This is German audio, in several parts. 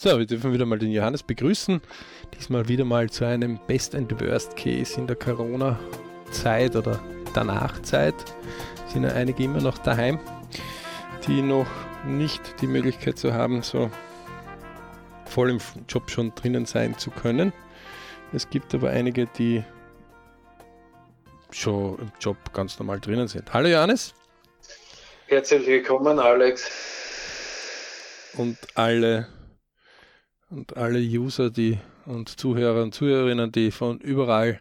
So, wir dürfen wieder mal den Johannes begrüßen. Diesmal wieder mal zu einem Best and Worst Case in der Corona-Zeit oder danach-Zeit. Sind ja einige immer noch daheim, die noch nicht die Möglichkeit zu haben, so voll im Job schon drinnen sein zu können. Es gibt aber einige, die schon im Job ganz normal drinnen sind. Hallo Johannes. Herzlich willkommen, Alex. Und alle und alle User, die und Zuhörer und Zuhörerinnen, die von überall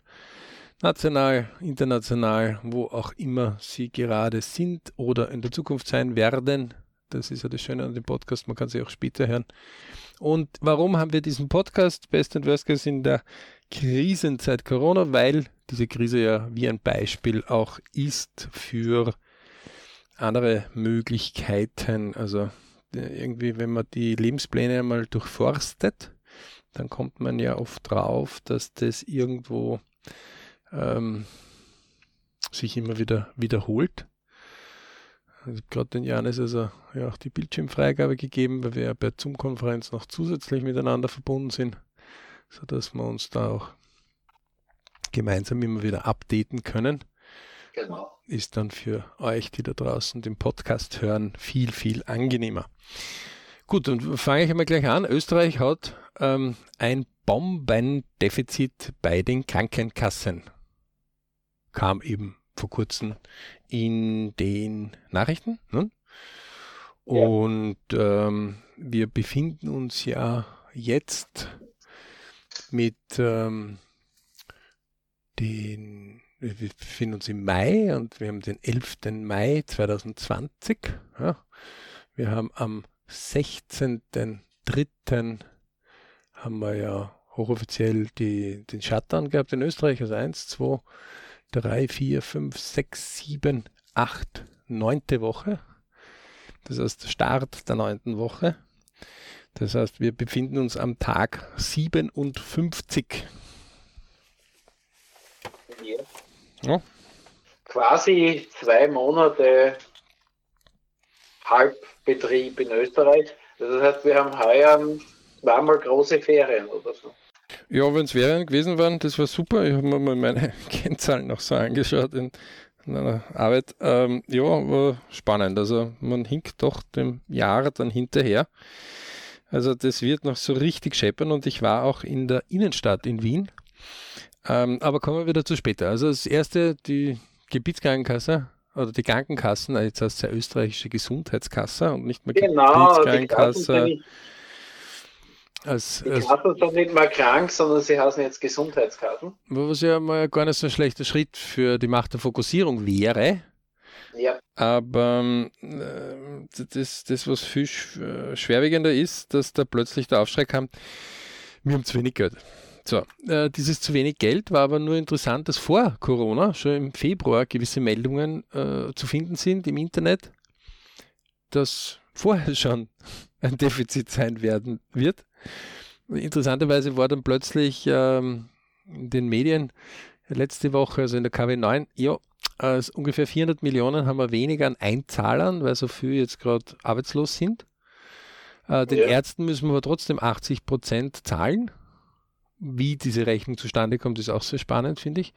national, international, wo auch immer sie gerade sind oder in der Zukunft sein werden. Das ist ja das Schöne an dem Podcast, man kann sie auch später hören. Und warum haben wir diesen Podcast Best and Worst Case in der Krisenzeit Corona? Weil diese Krise ja wie ein Beispiel auch ist für andere Möglichkeiten. Also irgendwie, wenn man die Lebenspläne einmal durchforstet, dann kommt man ja oft drauf, dass das irgendwo ähm, sich immer wieder wiederholt. Also gerade den Janis also ja auch die Bildschirmfreigabe gegeben, weil wir ja bei Zoom-Konferenz noch zusätzlich miteinander verbunden sind, sodass wir uns da auch gemeinsam immer wieder updaten können. Genau. Ist dann für euch, die da draußen den Podcast hören, viel, viel angenehmer. Gut, dann fange ich einmal gleich an. Österreich hat ähm, ein Bombendefizit bei den Krankenkassen. Kam eben vor kurzem in den Nachrichten. Ne? Und ähm, wir befinden uns ja jetzt mit ähm, den wir befinden uns im Mai und wir haben den 11. Mai 2020. Ja. Wir haben am 16.03. haben wir ja hochoffiziell die, den Shutdown gehabt in Österreich. Also 1, 2, 3, 4, 5, 6, 7, 8, 9. Woche. Das heißt Start der 9. Woche. Das heißt, wir befinden uns am Tag 57. Ja. Ja. Quasi zwei Monate Halbbetrieb in Österreich. Das heißt, wir haben heuer zweimal große Ferien oder so. Ja, wenn es Ferien gewesen wären, das war super. Ich habe mir mal meine Kennzahlen noch so angeschaut in, in einer Arbeit. Ähm, ja, war spannend. Also man hinkt doch dem Jahr dann hinterher. Also das wird noch so richtig scheppern und ich war auch in der Innenstadt in Wien ähm, aber kommen wir wieder zu später. Also das erste, die Gebietskrankenkasse oder die Krankenkassen, äh, jetzt heißt es ja österreichische Gesundheitskasse und nicht mehr genau, Gebietskrankenkasse. Als, die Kassen sind nicht mehr krank, sondern sie heißen jetzt Gesundheitskassen. Was ja mal gar nicht so ein schlechter Schritt für die Macht der Fokussierung wäre. Ja. Aber äh, das, das, was viel schwerwiegender ist, dass da plötzlich der Aufschrei kam, wir haben zu wenig Geld. So, äh, dieses zu wenig Geld war aber nur interessant, dass vor Corona schon im Februar gewisse Meldungen äh, zu finden sind im Internet, dass vorher schon ein Defizit sein werden wird. Interessanterweise war dann plötzlich ähm, in den Medien letzte Woche, also in der KW9, ja, äh, ungefähr 400 Millionen haben wir weniger an Einzahlern, weil so viele jetzt gerade arbeitslos sind. Äh, den ja. Ärzten müssen wir trotzdem 80 Prozent zahlen wie diese Rechnung zustande kommt, ist auch sehr spannend, finde ich.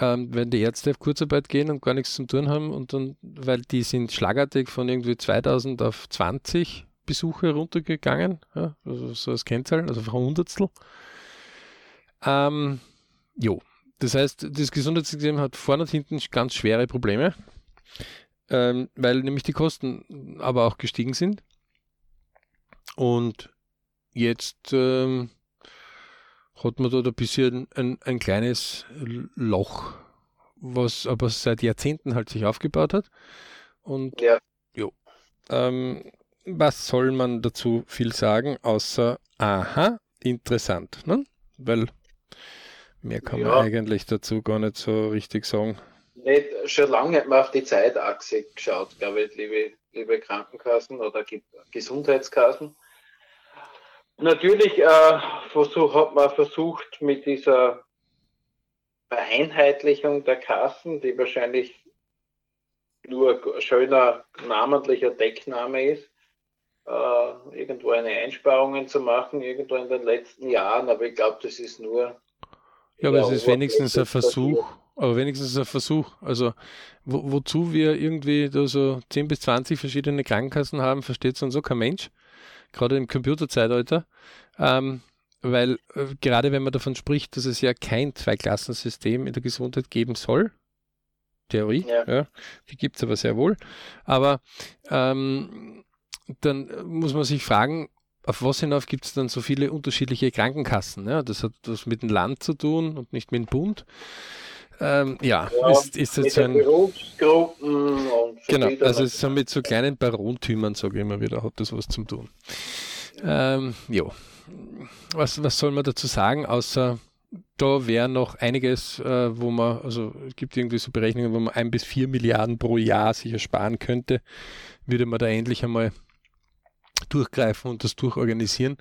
Ähm, wenn die Ärzte auf Kurzarbeit gehen und gar nichts zum tun haben und dann, weil die sind schlagartig von irgendwie 2000 auf 20 Besuche runtergegangen, ja, also so als Kennzahl, also von Hundertstel. Ähm, jo, das heißt, das Gesundheitssystem hat vorne und hinten ganz schwere Probleme, ähm, weil nämlich die Kosten aber auch gestiegen sind. Und jetzt ähm, hat man dort ein bisschen ein, ein kleines Loch, was aber seit Jahrzehnten halt sich aufgebaut hat. Und ja. Jo, ähm, was soll man dazu viel sagen, außer aha, interessant, ne? Weil mehr kann ja. man eigentlich dazu gar nicht so richtig sagen. Nicht, schon lange hat man auf die Zeitachse geschaut, glaube ich, liebe, liebe Krankenkassen oder Gesundheitskassen. Natürlich äh, versuch, hat man versucht mit dieser Vereinheitlichung der Kassen, die wahrscheinlich nur ein schöner namentlicher Deckname ist, äh, irgendwo eine Einsparungen zu machen, irgendwo in den letzten Jahren, aber ich glaube, das ist nur. Ja, aber es ist wenigstens ein Versuch, aber wenigstens ein Versuch. Also wo, wozu wir irgendwie da so 10 bis 20 verschiedene Krankenkassen haben, versteht so und so kein Mensch, gerade im Computerzeitalter. Ähm, weil äh, gerade wenn man davon spricht, dass es ja kein Zweiklassensystem in der Gesundheit geben soll, Theorie, ja. ja die gibt es aber sehr wohl, aber ähm, dann muss man sich fragen, auf was hinauf gibt es dann so viele unterschiedliche Krankenkassen? Ja? Das hat was mit dem Land zu tun und nicht mit dem Bund. Ähm, ja, ja, ist, ist jetzt so ein. Berufsgruppen und so Genau, also es so mit so kleinen Barontümern, sage ich immer wieder, hat das was zu tun. Ähm, ja, was, was soll man dazu sagen, außer da wäre noch einiges, äh, wo man, also es gibt irgendwie so Berechnungen, wo man ein bis vier Milliarden pro Jahr sicher sparen könnte, würde man da endlich einmal durchgreifen und das durchorganisieren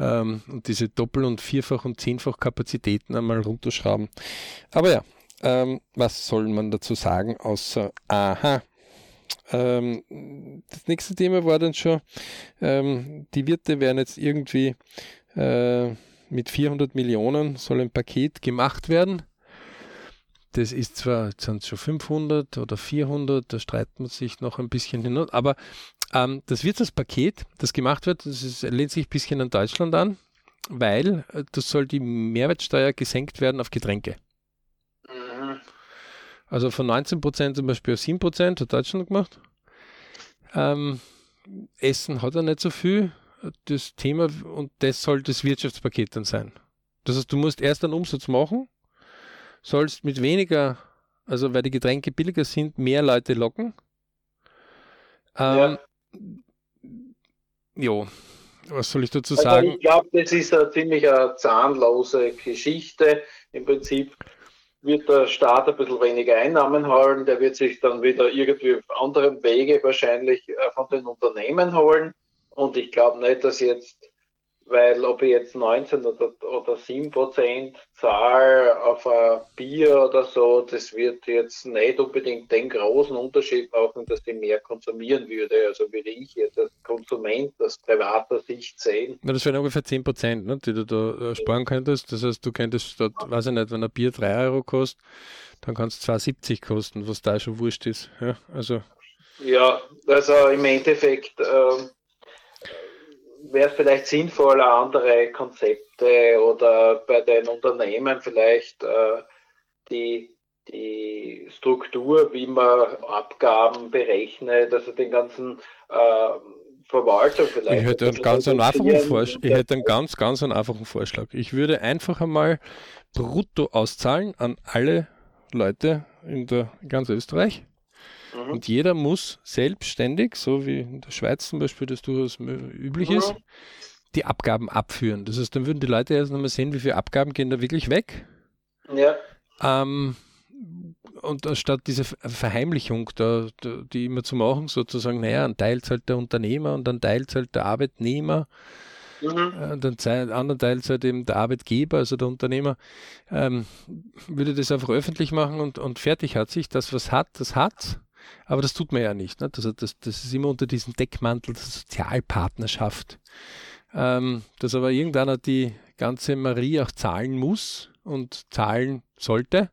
ähm, und diese Doppel- und Vierfach- und Zehnfach Kapazitäten einmal runterschrauben. Aber ja, ähm, was soll man dazu sagen, außer, aha, ähm, das nächste Thema war dann schon, ähm, die Wirte werden jetzt irgendwie äh, mit 400 Millionen soll ein Paket gemacht werden. Das ist zwar, jetzt sind es schon 500 oder 400, da streitet man sich noch ein bisschen hin, aber ähm, das Wirtschaftspaket, das gemacht wird, das ist, lehnt sich ein bisschen an Deutschland an, weil äh, das soll die Mehrwertsteuer gesenkt werden auf Getränke. Mhm. Also von 19% zum Beispiel auf 7% hat Deutschland gemacht. Ähm, Essen hat er nicht so viel. Das Thema und das soll das Wirtschaftspaket dann sein. Das heißt, du musst erst einen Umsatz machen, sollst mit weniger, also weil die Getränke billiger sind, mehr Leute locken. Ähm, ja. Jo, was soll ich dazu also sagen? Ich glaube, das ist eine ziemlich eine zahnlose Geschichte. Im Prinzip wird der Staat ein bisschen weniger Einnahmen holen, der wird sich dann wieder irgendwie auf anderem Wege wahrscheinlich äh, von den Unternehmen holen. Und ich glaube nicht, dass jetzt weil ob ich jetzt 19 oder, oder 7 Prozent zahle auf ein Bier oder so, das wird jetzt nicht unbedingt den großen Unterschied machen, dass ich mehr konsumieren würde. Also würde ich jetzt als Konsument aus privater Sicht sehen. Na, das wären ungefähr 10 Prozent, ne, die du da äh, sparen könntest. Das heißt, du könntest statt, weiß ich nicht, wenn ein Bier 3 Euro kostet, dann kann es 2,70 kosten, was da schon wurscht ist. Ja, also, ja, also im Endeffekt. Äh, wäre es vielleicht sinnvoller, andere Konzepte oder bei den Unternehmen vielleicht äh, die, die Struktur, wie man Abgaben berechnet, also den ganzen äh, Verwaltung vielleicht. Ich hätte, einen ganz einen einfachen Vorschlag, ich hätte einen ganz, ganz einen einfachen Vorschlag. Ich würde einfach einmal brutto auszahlen an alle Leute in der ganz Österreich Mhm. Und jeder muss selbstständig, so wie in der Schweiz zum Beispiel das durchaus üblich mhm. ist, die Abgaben abführen. Das heißt, dann würden die Leute erst nochmal sehen, wie viele Abgaben gehen da wirklich weg. Ja. Ähm, und anstatt diese Verheimlichung, da, die immer zu machen, sozusagen, naja, ein Teil zahlt der Unternehmer und ein Teil zahlt der Arbeitnehmer. Mhm. Äh, dann anderen Teil zahlt eben der Arbeitgeber, also der Unternehmer, ähm, würde das einfach öffentlich machen und, und fertig hat sich. Das, was hat, das hat. Aber das tut man ja nicht. Ne? Das, das, das ist immer unter diesem Deckmantel der Sozialpartnerschaft. Ähm, dass aber irgendeiner die ganze Marie auch zahlen muss und zahlen sollte.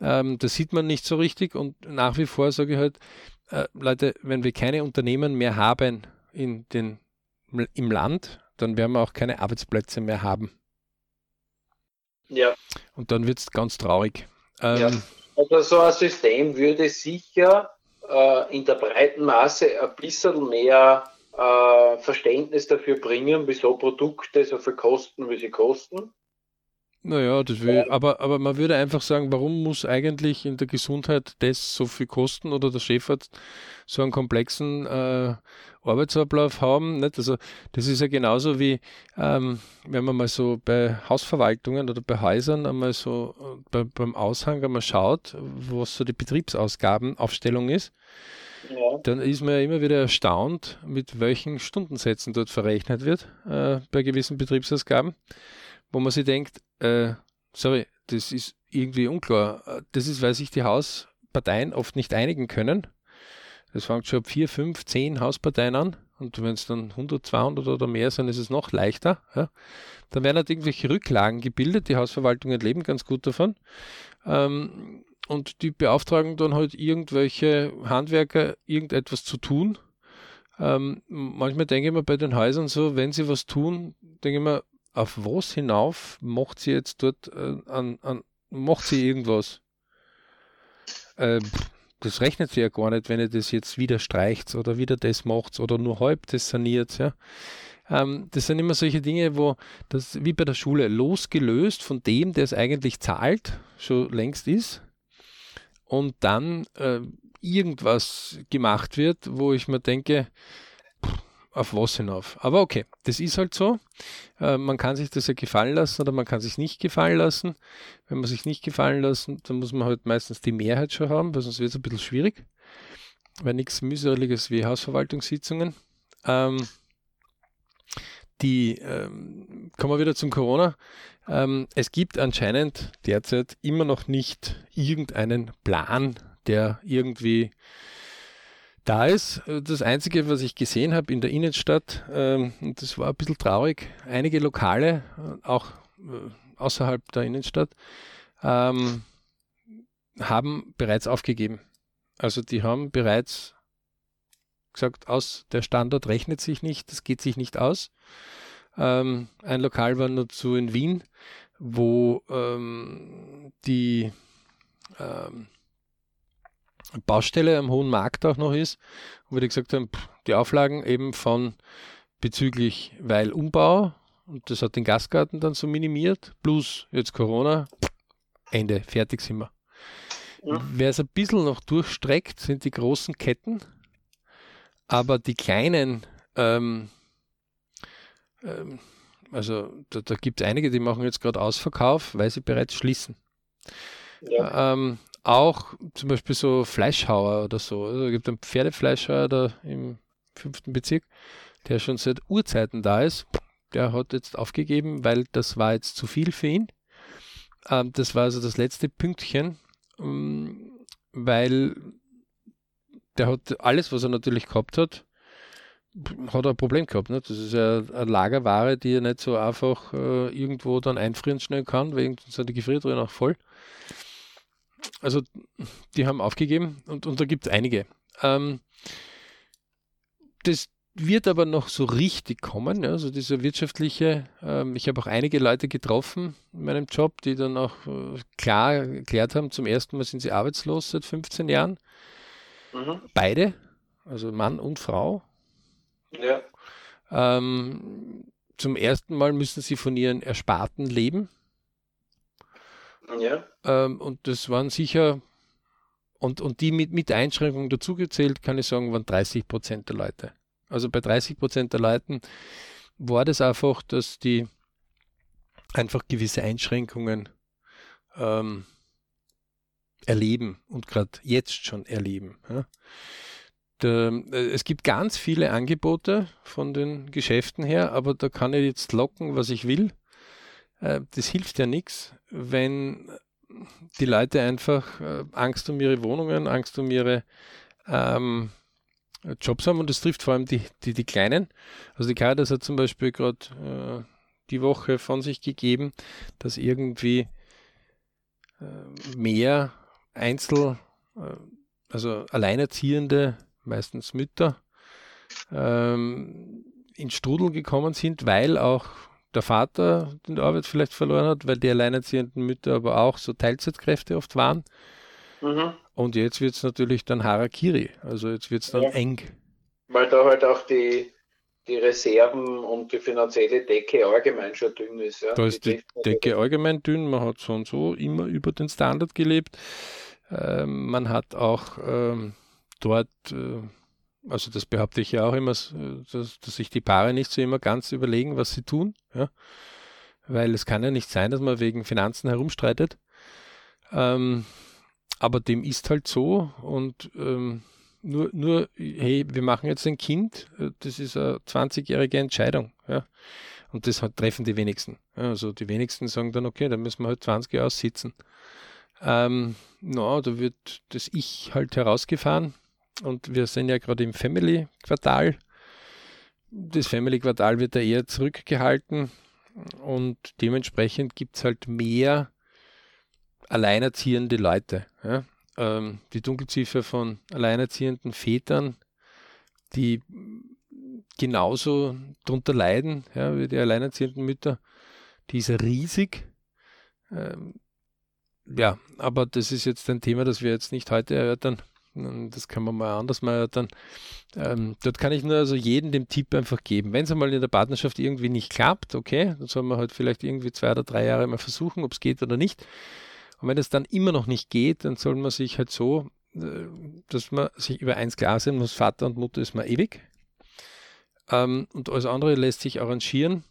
Ähm, das sieht man nicht so richtig und nach wie vor sage ich halt, äh, Leute, wenn wir keine Unternehmen mehr haben in den, im Land, dann werden wir auch keine Arbeitsplätze mehr haben. Ja. Und dann wird es ganz traurig. Ähm, ja. Also so ein System würde sicher äh, in der breiten Masse ein bisschen mehr äh, Verständnis dafür bringen, wieso Produkte so viel kosten, wie sie kosten. Naja, das will, aber, aber man würde einfach sagen, warum muss eigentlich in der Gesundheit das so viel kosten oder der Chefarzt so einen komplexen äh, Arbeitsablauf haben? Nicht? Also das ist ja genauso wie, ähm, wenn man mal so bei Hausverwaltungen oder bei Häusern einmal so äh, bei, beim Aushang einmal schaut, was so die Betriebsausgabenaufstellung ist. Ja. Dann ist man ja immer wieder erstaunt, mit welchen Stundensätzen dort verrechnet wird äh, bei gewissen Betriebsausgaben wo man sich denkt, äh, sorry, das ist irgendwie unklar. Das ist, weil sich die Hausparteien oft nicht einigen können. Das fängt schon ab vier, fünf, zehn Hausparteien an und wenn es dann 100, 200 oder mehr sind, ist es noch leichter. Ja. Dann werden halt irgendwelche Rücklagen gebildet. Die Hausverwaltungen leben ganz gut davon. Ähm, und die beauftragen dann halt irgendwelche Handwerker, irgendetwas zu tun. Ähm, manchmal denke ich mir bei den Häusern so, wenn sie was tun, denke ich mir, auf was hinauf macht sie jetzt dort äh, an, an, macht sie irgendwas? Äh, das rechnet sie ja gar nicht, wenn ihr das jetzt wieder streicht oder wieder das macht oder nur halb das saniert. Ja. Ähm, das sind immer solche Dinge, wo das wie bei der Schule losgelöst von dem, der es eigentlich zahlt, schon längst ist und dann äh, irgendwas gemacht wird, wo ich mir denke, auf was hinauf. Aber okay, das ist halt so. Äh, man kann sich das ja gefallen lassen oder man kann sich nicht gefallen lassen. Wenn man sich nicht gefallen lassen, dann muss man halt meistens die Mehrheit schon haben, weil sonst wird es ein bisschen schwierig. Weil nichts mühseliges wie Hausverwaltungssitzungen. Ähm, die, ähm, kommen wir wieder zum Corona. Ähm, es gibt anscheinend derzeit immer noch nicht irgendeinen Plan, der irgendwie da ist. Das Einzige, was ich gesehen habe in der Innenstadt, ähm, und das war ein bisschen traurig, einige Lokale, äh, auch äh, außerhalb der Innenstadt, ähm, haben bereits aufgegeben. Also die haben bereits gesagt, aus der Standort rechnet sich nicht, das geht sich nicht aus. Ähm, ein Lokal war nur zu in Wien, wo ähm, die ähm, Baustelle am Hohen Markt auch noch ist, wo die gesagt haben, die Auflagen eben von bezüglich, weil Umbau, und das hat den Gastgarten dann so minimiert, plus jetzt Corona, Ende, fertig sind wir. Ja. Wer es ein bisschen noch durchstreckt, sind die großen Ketten, aber die kleinen, ähm, ähm, also da, da gibt es einige, die machen jetzt gerade Ausverkauf, weil sie bereits schließen. Ja. Ähm, auch zum Beispiel so Fleischhauer oder so. Also es gibt einen Pferdefleischhauer da im fünften Bezirk, der schon seit Urzeiten da ist. Der hat jetzt aufgegeben, weil das war jetzt zu viel für ihn. Ähm, das war also das letzte Pünktchen, ähm, weil der hat alles, was er natürlich gehabt hat, hat er ein Problem gehabt. Ne? Das ist ja eine Lagerware, die er nicht so einfach äh, irgendwo dann einfrieren schnell kann, weil sind die Gefriertruhen auch voll also die haben aufgegeben und, und da gibt es einige. Ähm, das wird aber noch so richtig kommen, ja, also diese wirtschaftliche, ähm, ich habe auch einige Leute getroffen in meinem Job, die dann auch äh, klar erklärt haben, zum ersten Mal sind sie arbeitslos seit 15 Jahren. Mhm. Beide, also Mann und Frau. Ja. Ähm, zum ersten Mal müssen sie von ihren Ersparten leben. Ja. Ähm, und das waren sicher, und, und die mit, mit Einschränkungen dazugezählt, kann ich sagen, waren 30 Prozent der Leute. Also bei 30 Prozent der Leuten war das einfach, dass die einfach gewisse Einschränkungen ähm, erleben und gerade jetzt schon erleben. Ja. Der, äh, es gibt ganz viele Angebote von den Geschäften her, aber da kann ich jetzt locken, was ich will. Äh, das hilft ja nichts, wenn die Leute einfach äh, Angst um ihre Wohnungen, Angst um ihre ähm, Jobs haben und das trifft vor allem die, die, die Kleinen. Also die Caritas hat zum Beispiel gerade äh, die Woche von sich gegeben, dass irgendwie äh, mehr Einzel, äh, also Alleinerziehende, meistens Mütter, ähm, in Strudel gekommen sind, weil auch der Vater die Arbeit vielleicht verloren hat, weil die alleinerziehenden Mütter aber auch so Teilzeitkräfte oft waren. Mhm. Und jetzt wird es natürlich dann Harakiri, also jetzt wird es dann ja. eng. Weil da halt auch die, die Reserven und die finanzielle Decke allgemein schon dünn ist. Ja? Da ist die, die Decke allgemein dünn, man hat so und so immer über den Standard gelebt. Ähm, man hat auch ähm, dort äh, also das behaupte ich ja auch immer, dass, dass sich die Paare nicht so immer ganz überlegen, was sie tun. Ja? Weil es kann ja nicht sein, dass man wegen Finanzen herumstreitet. Ähm, aber dem ist halt so und ähm, nur, nur, hey, wir machen jetzt ein Kind, äh, das ist eine 20-jährige Entscheidung. Ja? Und das treffen die wenigsten. Ja, also die wenigsten sagen dann, okay, dann müssen wir halt 20 Jahre aussitzen. Ähm, no, da wird das Ich halt herausgefahren und wir sind ja gerade im Family-Quartal. das Family Quartal wird da eher zurückgehalten und dementsprechend gibt es halt mehr alleinerziehende Leute. Ja? Ähm, die Dunkelziffer von alleinerziehenden Vätern, die genauso darunter leiden ja, wie die alleinerziehenden Mütter, die ist riesig. Ähm, ja, aber das ist jetzt ein Thema, das wir jetzt nicht heute erörtern. Das kann man mal anders mal erörtern. Ähm, dort kann ich nur also jedem den Tipp einfach geben. Wenn es einmal in der Partnerschaft irgendwie nicht klappt, okay, dann soll man halt vielleicht irgendwie zwei oder drei Jahre mal versuchen, ob es geht oder nicht. Und wenn es dann immer noch nicht geht, dann soll man sich halt so, äh, dass man sich über eins klar sein muss, Vater und Mutter ist man ewig. Ähm, und alles andere lässt sich arrangieren.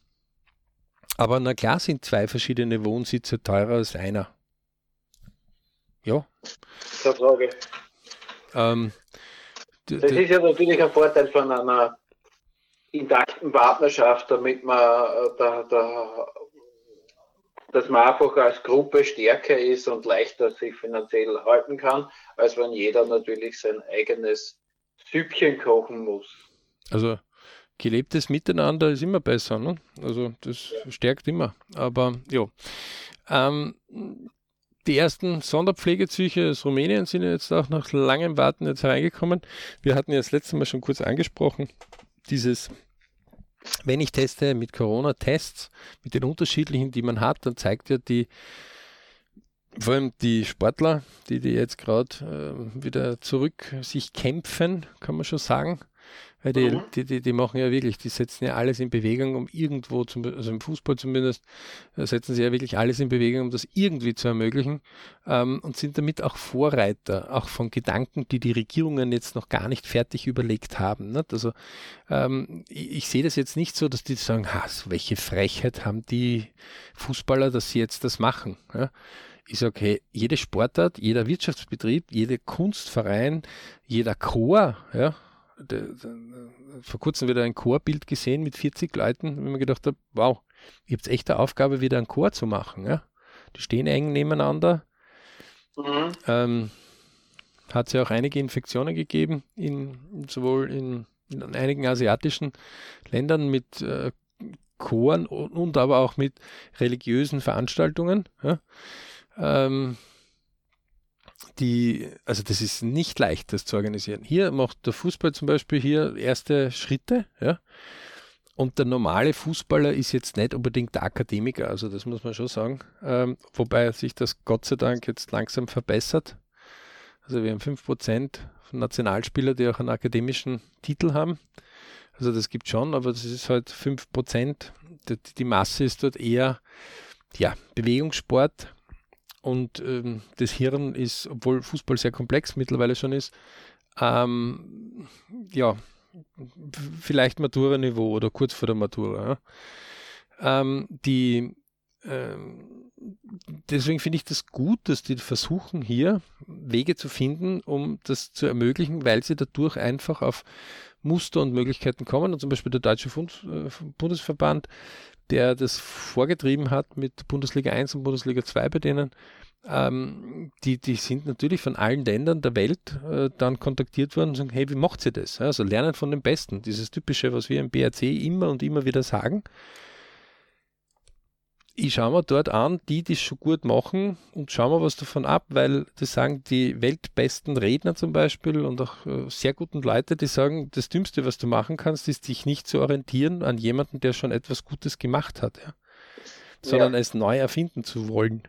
Aber na klar sind zwei verschiedene Wohnsitze teurer als einer. Ja. Keine Frage. Ähm, das ist ja natürlich ein Vorteil von einer intakten Partnerschaft, damit man äh, da, da, dass man einfach als Gruppe stärker ist und leichter sich finanziell halten kann, als wenn jeder natürlich sein eigenes Süppchen kochen muss. Also gelebtes Miteinander ist immer besser, ne? Also das ja. stärkt immer. Aber ja. Ähm, die ersten Sonderpflegezüche aus Rumänien sind jetzt auch nach langem Warten jetzt hereingekommen. Wir hatten ja das letzte Mal schon kurz angesprochen, dieses, wenn ich teste mit Corona-Tests, mit den unterschiedlichen, die man hat, dann zeigt ja die, vor allem die Sportler, die, die jetzt gerade äh, wieder zurück sich kämpfen, kann man schon sagen, weil die, mhm. die, die, die, machen ja wirklich, die setzen ja alles in Bewegung, um irgendwo, zum, also im Fußball zumindest, äh, setzen sie ja wirklich alles in Bewegung, um das irgendwie zu ermöglichen ähm, und sind damit auch Vorreiter, auch von Gedanken, die die Regierungen jetzt noch gar nicht fertig überlegt haben. Nicht? Also ähm, ich, ich, sehe das jetzt nicht so, dass die sagen, ha, welche Frechheit haben die Fußballer, dass sie jetzt das machen. Ja? ich sage, hey, jede Sportart, jeder Wirtschaftsbetrieb, jeder Kunstverein, jeder Chor, ja, vor kurzem wieder ein Chorbild gesehen mit 40 Leuten, wenn man gedacht habe, wow, ihr habt echt eine Aufgabe, wieder einen Chor zu machen. Ja? Die stehen eng nebeneinander. Mhm. Ähm, hat es ja auch einige Infektionen gegeben, in, sowohl in, in einigen asiatischen Ländern mit äh, Choren und, und, aber auch mit religiösen Veranstaltungen. Ja? Ähm, die, also das ist nicht leicht, das zu organisieren. Hier macht der Fußball zum Beispiel hier erste Schritte, ja. Und der normale Fußballer ist jetzt nicht unbedingt der Akademiker, also das muss man schon sagen. Ähm, wobei sich das Gott sei Dank jetzt langsam verbessert. Also wir haben 5% von Nationalspielern, die auch einen akademischen Titel haben. Also das gibt schon, aber das ist halt 5%. Die, die Masse ist dort eher ja, Bewegungssport, und ähm, das Hirn ist, obwohl Fußball sehr komplex mittlerweile schon ist, ähm, ja, vielleicht Matura-Niveau oder kurz vor der Matura. Ja. Ähm, die, ähm, deswegen finde ich das gut, dass die versuchen hier Wege zu finden, um das zu ermöglichen, weil sie dadurch einfach auf Muster und Möglichkeiten kommen. Und zum Beispiel der Deutsche äh, Bundesverband der das vorgetrieben hat mit Bundesliga 1 und Bundesliga 2 bei denen, ähm, die, die sind natürlich von allen Ländern der Welt äh, dann kontaktiert worden und sagen, hey, wie macht sie das? Also lernen von den Besten. Dieses typische, was wir im BRC immer und immer wieder sagen ich schaue mir dort an, die, die es schon gut machen und schaue mir was davon ab, weil das sagen die weltbesten Redner zum Beispiel und auch äh, sehr guten Leute, die sagen, das Dümmste, was du machen kannst, ist dich nicht zu orientieren an jemanden, der schon etwas Gutes gemacht hat, ja? sondern ja. es neu erfinden zu wollen.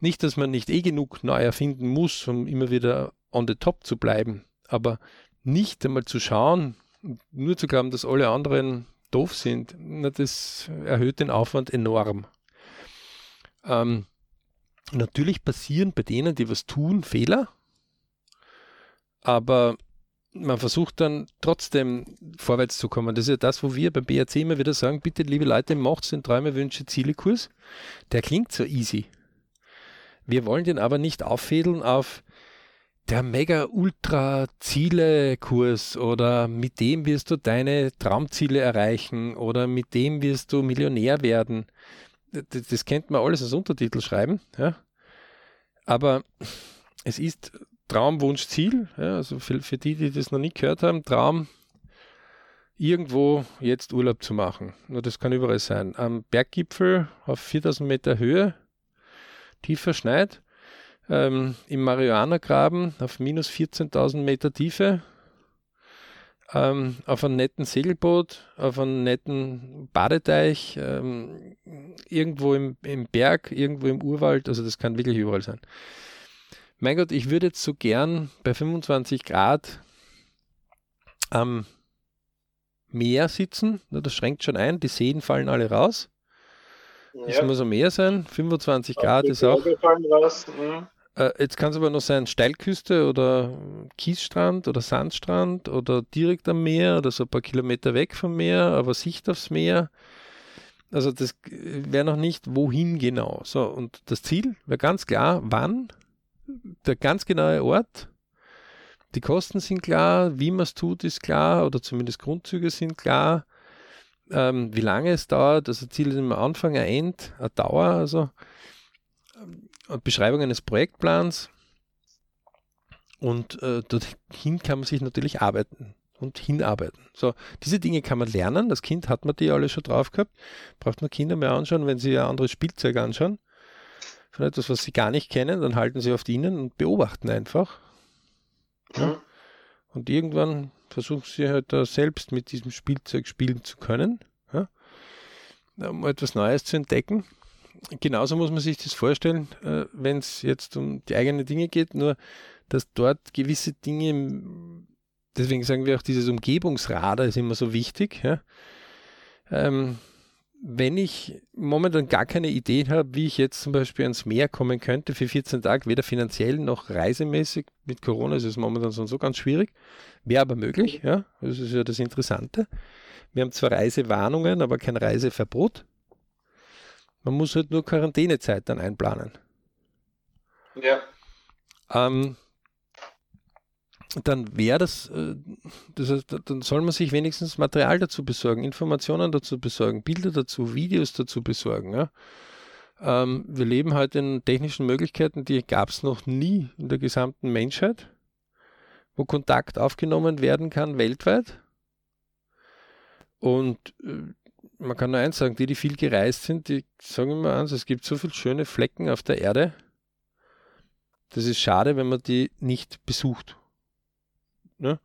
Nicht, dass man nicht eh genug neu erfinden muss, um immer wieder on the top zu bleiben, aber nicht einmal zu schauen, nur zu glauben, dass alle anderen doof sind, na, das erhöht den Aufwand enorm. Ähm, natürlich passieren bei denen, die was tun, Fehler, aber man versucht dann trotzdem vorwärts zu kommen. Das ist ja das, wo wir beim BRC immer wieder sagen, bitte liebe Leute, macht den Träume, Wünsche, Ziele Kurs. Der klingt so easy. Wir wollen den aber nicht auffädeln auf der Mega-Ultra-Ziele-Kurs oder mit dem wirst du deine Traumziele erreichen oder mit dem wirst du Millionär werden. Das, das kennt man alles als Untertitel schreiben, ja. Aber es ist Traum, Wunsch, Ziel. Ja, also für, für die, die das noch nicht gehört haben, Traum irgendwo jetzt Urlaub zu machen. Nur das kann überall sein. Am Berggipfel auf 4000 Meter Höhe, tief verschneit, ähm, im Marihuana-Graben auf minus 14.000 Meter Tiefe, ähm, auf einem netten Segelboot, auf einem netten Badeteich, ähm, irgendwo im, im Berg, irgendwo im Urwald, also das kann wirklich überall sein. Mein Gott, ich würde jetzt so gern bei 25 Grad am Meer sitzen, das schränkt schon ein, die Seen fallen alle raus. Ja. Das muss am Meer sein, 25 Grad ist auch. Mhm. Äh, jetzt kann es aber noch sein Steilküste oder Kiesstrand oder Sandstrand oder direkt am Meer oder so ein paar Kilometer weg vom Meer, aber Sicht aufs Meer. Also das wäre noch nicht wohin genau. So, und das Ziel wäre ganz klar, wann, der ganz genaue Ort, die Kosten sind klar, wie man es tut, ist klar, oder zumindest Grundzüge sind klar. Ähm, wie lange es dauert, also Ziel ist immer Anfang, ein End, eine Dauer, also Beschreibung eines Projektplans und äh, dorthin kann man sich natürlich arbeiten und hinarbeiten. So, diese Dinge kann man lernen. Das Kind hat man die alle schon drauf gehabt. Braucht man Kinder mehr anschauen, wenn sie ein anderes Spielzeug anschauen. Von etwas, was sie gar nicht kennen, dann halten sie oft ihnen und beobachten einfach. Ja. Mhm. Und irgendwann versuchen sie halt da selbst mit diesem Spielzeug spielen zu können, ja, um etwas Neues zu entdecken genauso muss man sich das vorstellen, äh, wenn es jetzt um die eigenen Dinge geht, nur dass dort gewisse Dinge, deswegen sagen wir auch, dieses Umgebungsradar ist immer so wichtig. Ja? Ähm, wenn ich momentan gar keine Idee habe, wie ich jetzt zum Beispiel ans Meer kommen könnte für 14 Tage, weder finanziell noch reisemäßig, mit Corona ist es momentan so ganz schwierig, wäre aber möglich, ja, das ist ja das Interessante. Wir haben zwar Reisewarnungen, aber kein Reiseverbot. Man muss halt nur Quarantänezeit dann einplanen. Ja. Ähm, dann wäre das, äh, das heißt, dann soll man sich wenigstens Material dazu besorgen, Informationen dazu besorgen, Bilder dazu, Videos dazu besorgen. Ja? Ähm, wir leben heute in technischen Möglichkeiten, die gab es noch nie in der gesamten Menschheit, wo Kontakt aufgenommen werden kann weltweit. Und äh, man kann nur eins sagen, die, die viel gereist sind, die sagen immer eins, es gibt so viele schöne Flecken auf der Erde. Das ist schade, wenn man die nicht besucht. Ne?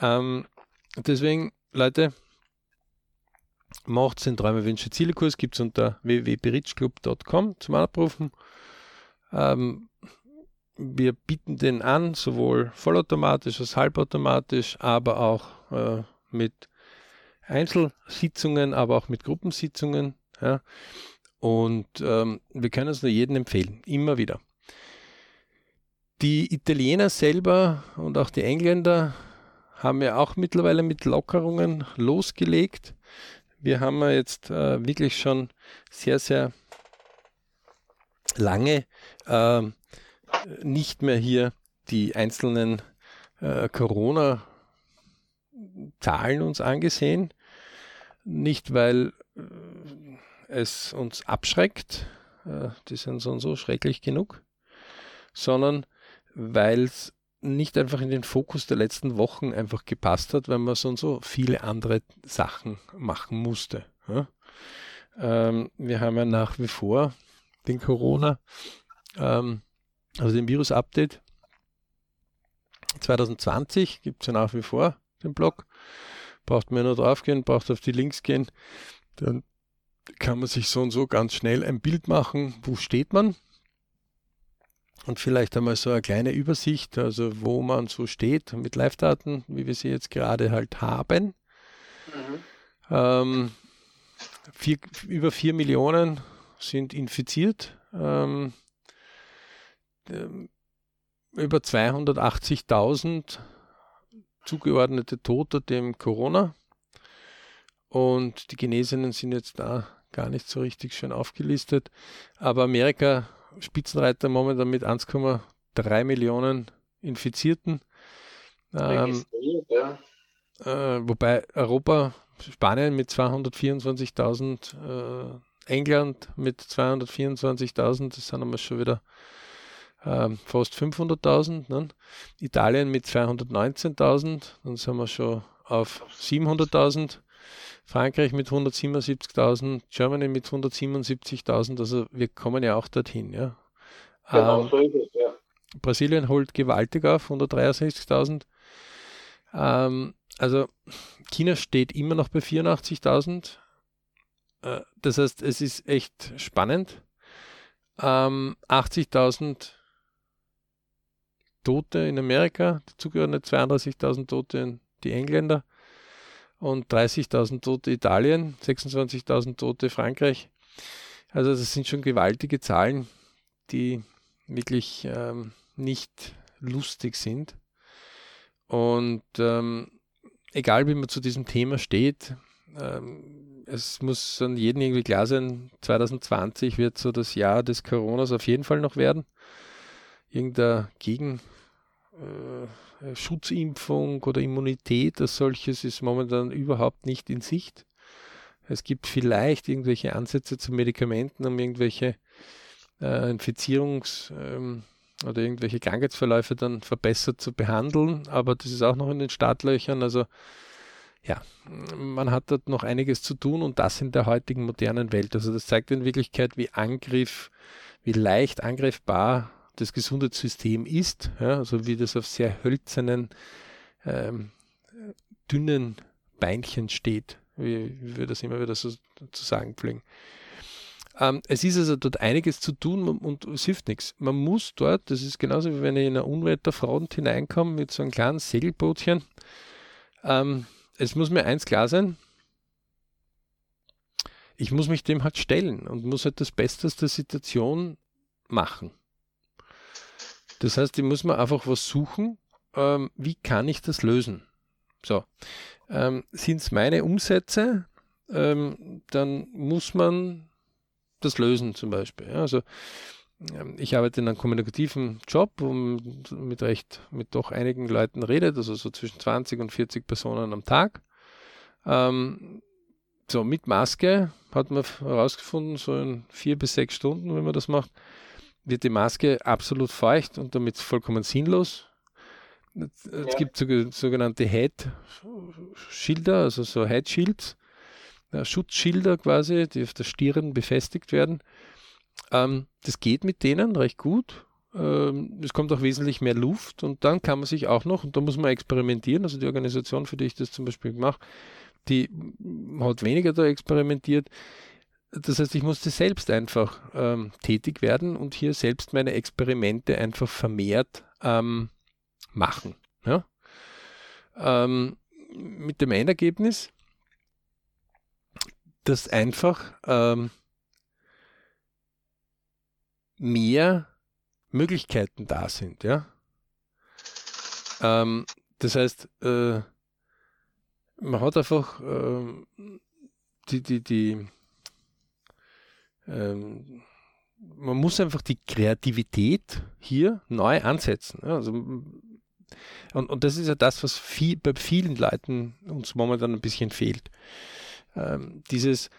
Ähm, deswegen, Leute, macht den Träume, Wünsche, Ziele gibt es unter www.berichclub.com zum Abrufen. Ähm, wir bieten den an, sowohl vollautomatisch als halbautomatisch, aber auch äh, mit Einzelsitzungen, aber auch mit Gruppensitzungen. Ja. Und ähm, wir können es nur jedem empfehlen, immer wieder. Die Italiener selber und auch die Engländer haben ja auch mittlerweile mit Lockerungen losgelegt. Wir haben ja jetzt äh, wirklich schon sehr, sehr lange äh, nicht mehr hier die einzelnen äh, Corona- Zahlen uns angesehen. Nicht, weil äh, es uns abschreckt, äh, die sind so und so schrecklich genug, sondern weil es nicht einfach in den Fokus der letzten Wochen einfach gepasst hat, weil man so und so viele andere Sachen machen musste. Ähm, wir haben ja nach wie vor den Corona, ähm, also den Virus-Update 2020 gibt es ja nach wie vor den Blog. Braucht man nur drauf gehen, braucht auf die Links gehen. Dann kann man sich so und so ganz schnell ein Bild machen, wo steht man. Und vielleicht einmal so eine kleine Übersicht, also wo man so steht mit Live-Daten, wie wir sie jetzt gerade halt haben. Mhm. Ähm, vier, über 4 Millionen sind infiziert. Ähm, ähm über 280.000 zugeordnete Tote dem Corona. Und die Genesenen sind jetzt da gar nicht so richtig schön aufgelistet. Aber Amerika Spitzenreiter momentan mit 1,3 Millionen Infizierten. Ähm, ja. äh, wobei Europa, Spanien mit 224.000, äh, England mit 224.000, das sind wir schon wieder ähm, fast 500.000. Ne? Italien mit 219.000, dann sind wir schon auf 700.000, Frankreich mit 177.000, Germany mit 177.000. Also wir kommen ja auch dorthin. Ja. Genau, ähm, so ist es, ja. Brasilien holt gewaltig auf, 163.000. Ähm, also China steht immer noch bei 84.000. Äh, das heißt, es ist echt spannend. Ähm, 80.000 Tote in Amerika, dazu gehören 32.000 Tote in die Engländer und 30.000 Tote Italien, 26.000 Tote Frankreich. Also das sind schon gewaltige Zahlen, die wirklich ähm, nicht lustig sind. Und ähm, egal wie man zu diesem Thema steht, ähm, es muss an jedem irgendwie klar sein, 2020 wird so das Jahr des Coronas auf jeden Fall noch werden. Irgendeine Gegen, Schutzimpfung oder Immunität als solches ist momentan überhaupt nicht in Sicht. Es gibt vielleicht irgendwelche Ansätze zu Medikamenten, um irgendwelche äh, Infizierungs- ähm, oder irgendwelche Krankheitsverläufe dann verbessert zu behandeln, aber das ist auch noch in den Startlöchern. Also ja, man hat dort noch einiges zu tun und das in der heutigen modernen Welt. Also das zeigt in Wirklichkeit, wie Angriff, wie leicht angreifbar das Gesundheitssystem ist, ja, also wie das auf sehr hölzernen, ähm, dünnen Beinchen steht, wie, wie wir das immer wieder so zu sagen pflegen. Ähm, es ist also dort einiges zu tun und es hilft nichts. Man muss dort, das ist genauso wie wenn ich in eine Unwetterfront hineinkomme mit so einem kleinen Segelbootchen, ähm, es muss mir eins klar sein, ich muss mich dem halt stellen und muss halt das Beste aus der Situation machen. Das heißt, ich muss mir einfach was suchen, ähm, wie kann ich das lösen? So, ähm, sind es meine Umsätze, ähm, dann muss man das lösen zum Beispiel. Ja, also ähm, ich arbeite in einem kommunikativen Job, wo man mit recht, mit doch einigen Leuten redet, also so zwischen 20 und 40 Personen am Tag. Ähm, so, mit Maske hat man herausgefunden, so in vier bis sechs Stunden, wenn man das macht, wird die Maske absolut feucht und damit vollkommen sinnlos. Es ja. gibt sogenannte Head-Schilder, also so Head-Shields, Schutzschilder quasi, die auf der Stirn befestigt werden. Ähm, das geht mit denen recht gut. Ähm, es kommt auch wesentlich mehr Luft und dann kann man sich auch noch, und da muss man experimentieren, also die Organisation, für die ich das zum Beispiel mache, die hat weniger da experimentiert. Das heißt, ich musste selbst einfach ähm, tätig werden und hier selbst meine Experimente einfach vermehrt ähm, machen. Ja? Ähm, mit dem Endergebnis, dass einfach ähm, mehr Möglichkeiten da sind. Ja? Ähm, das heißt, äh, man hat einfach äh, die, die, die, ähm, man muss einfach die Kreativität hier neu ansetzen. Ja, also, und, und das ist ja das, was viel, bei vielen Leuten uns momentan ein bisschen fehlt. Ähm, dieses,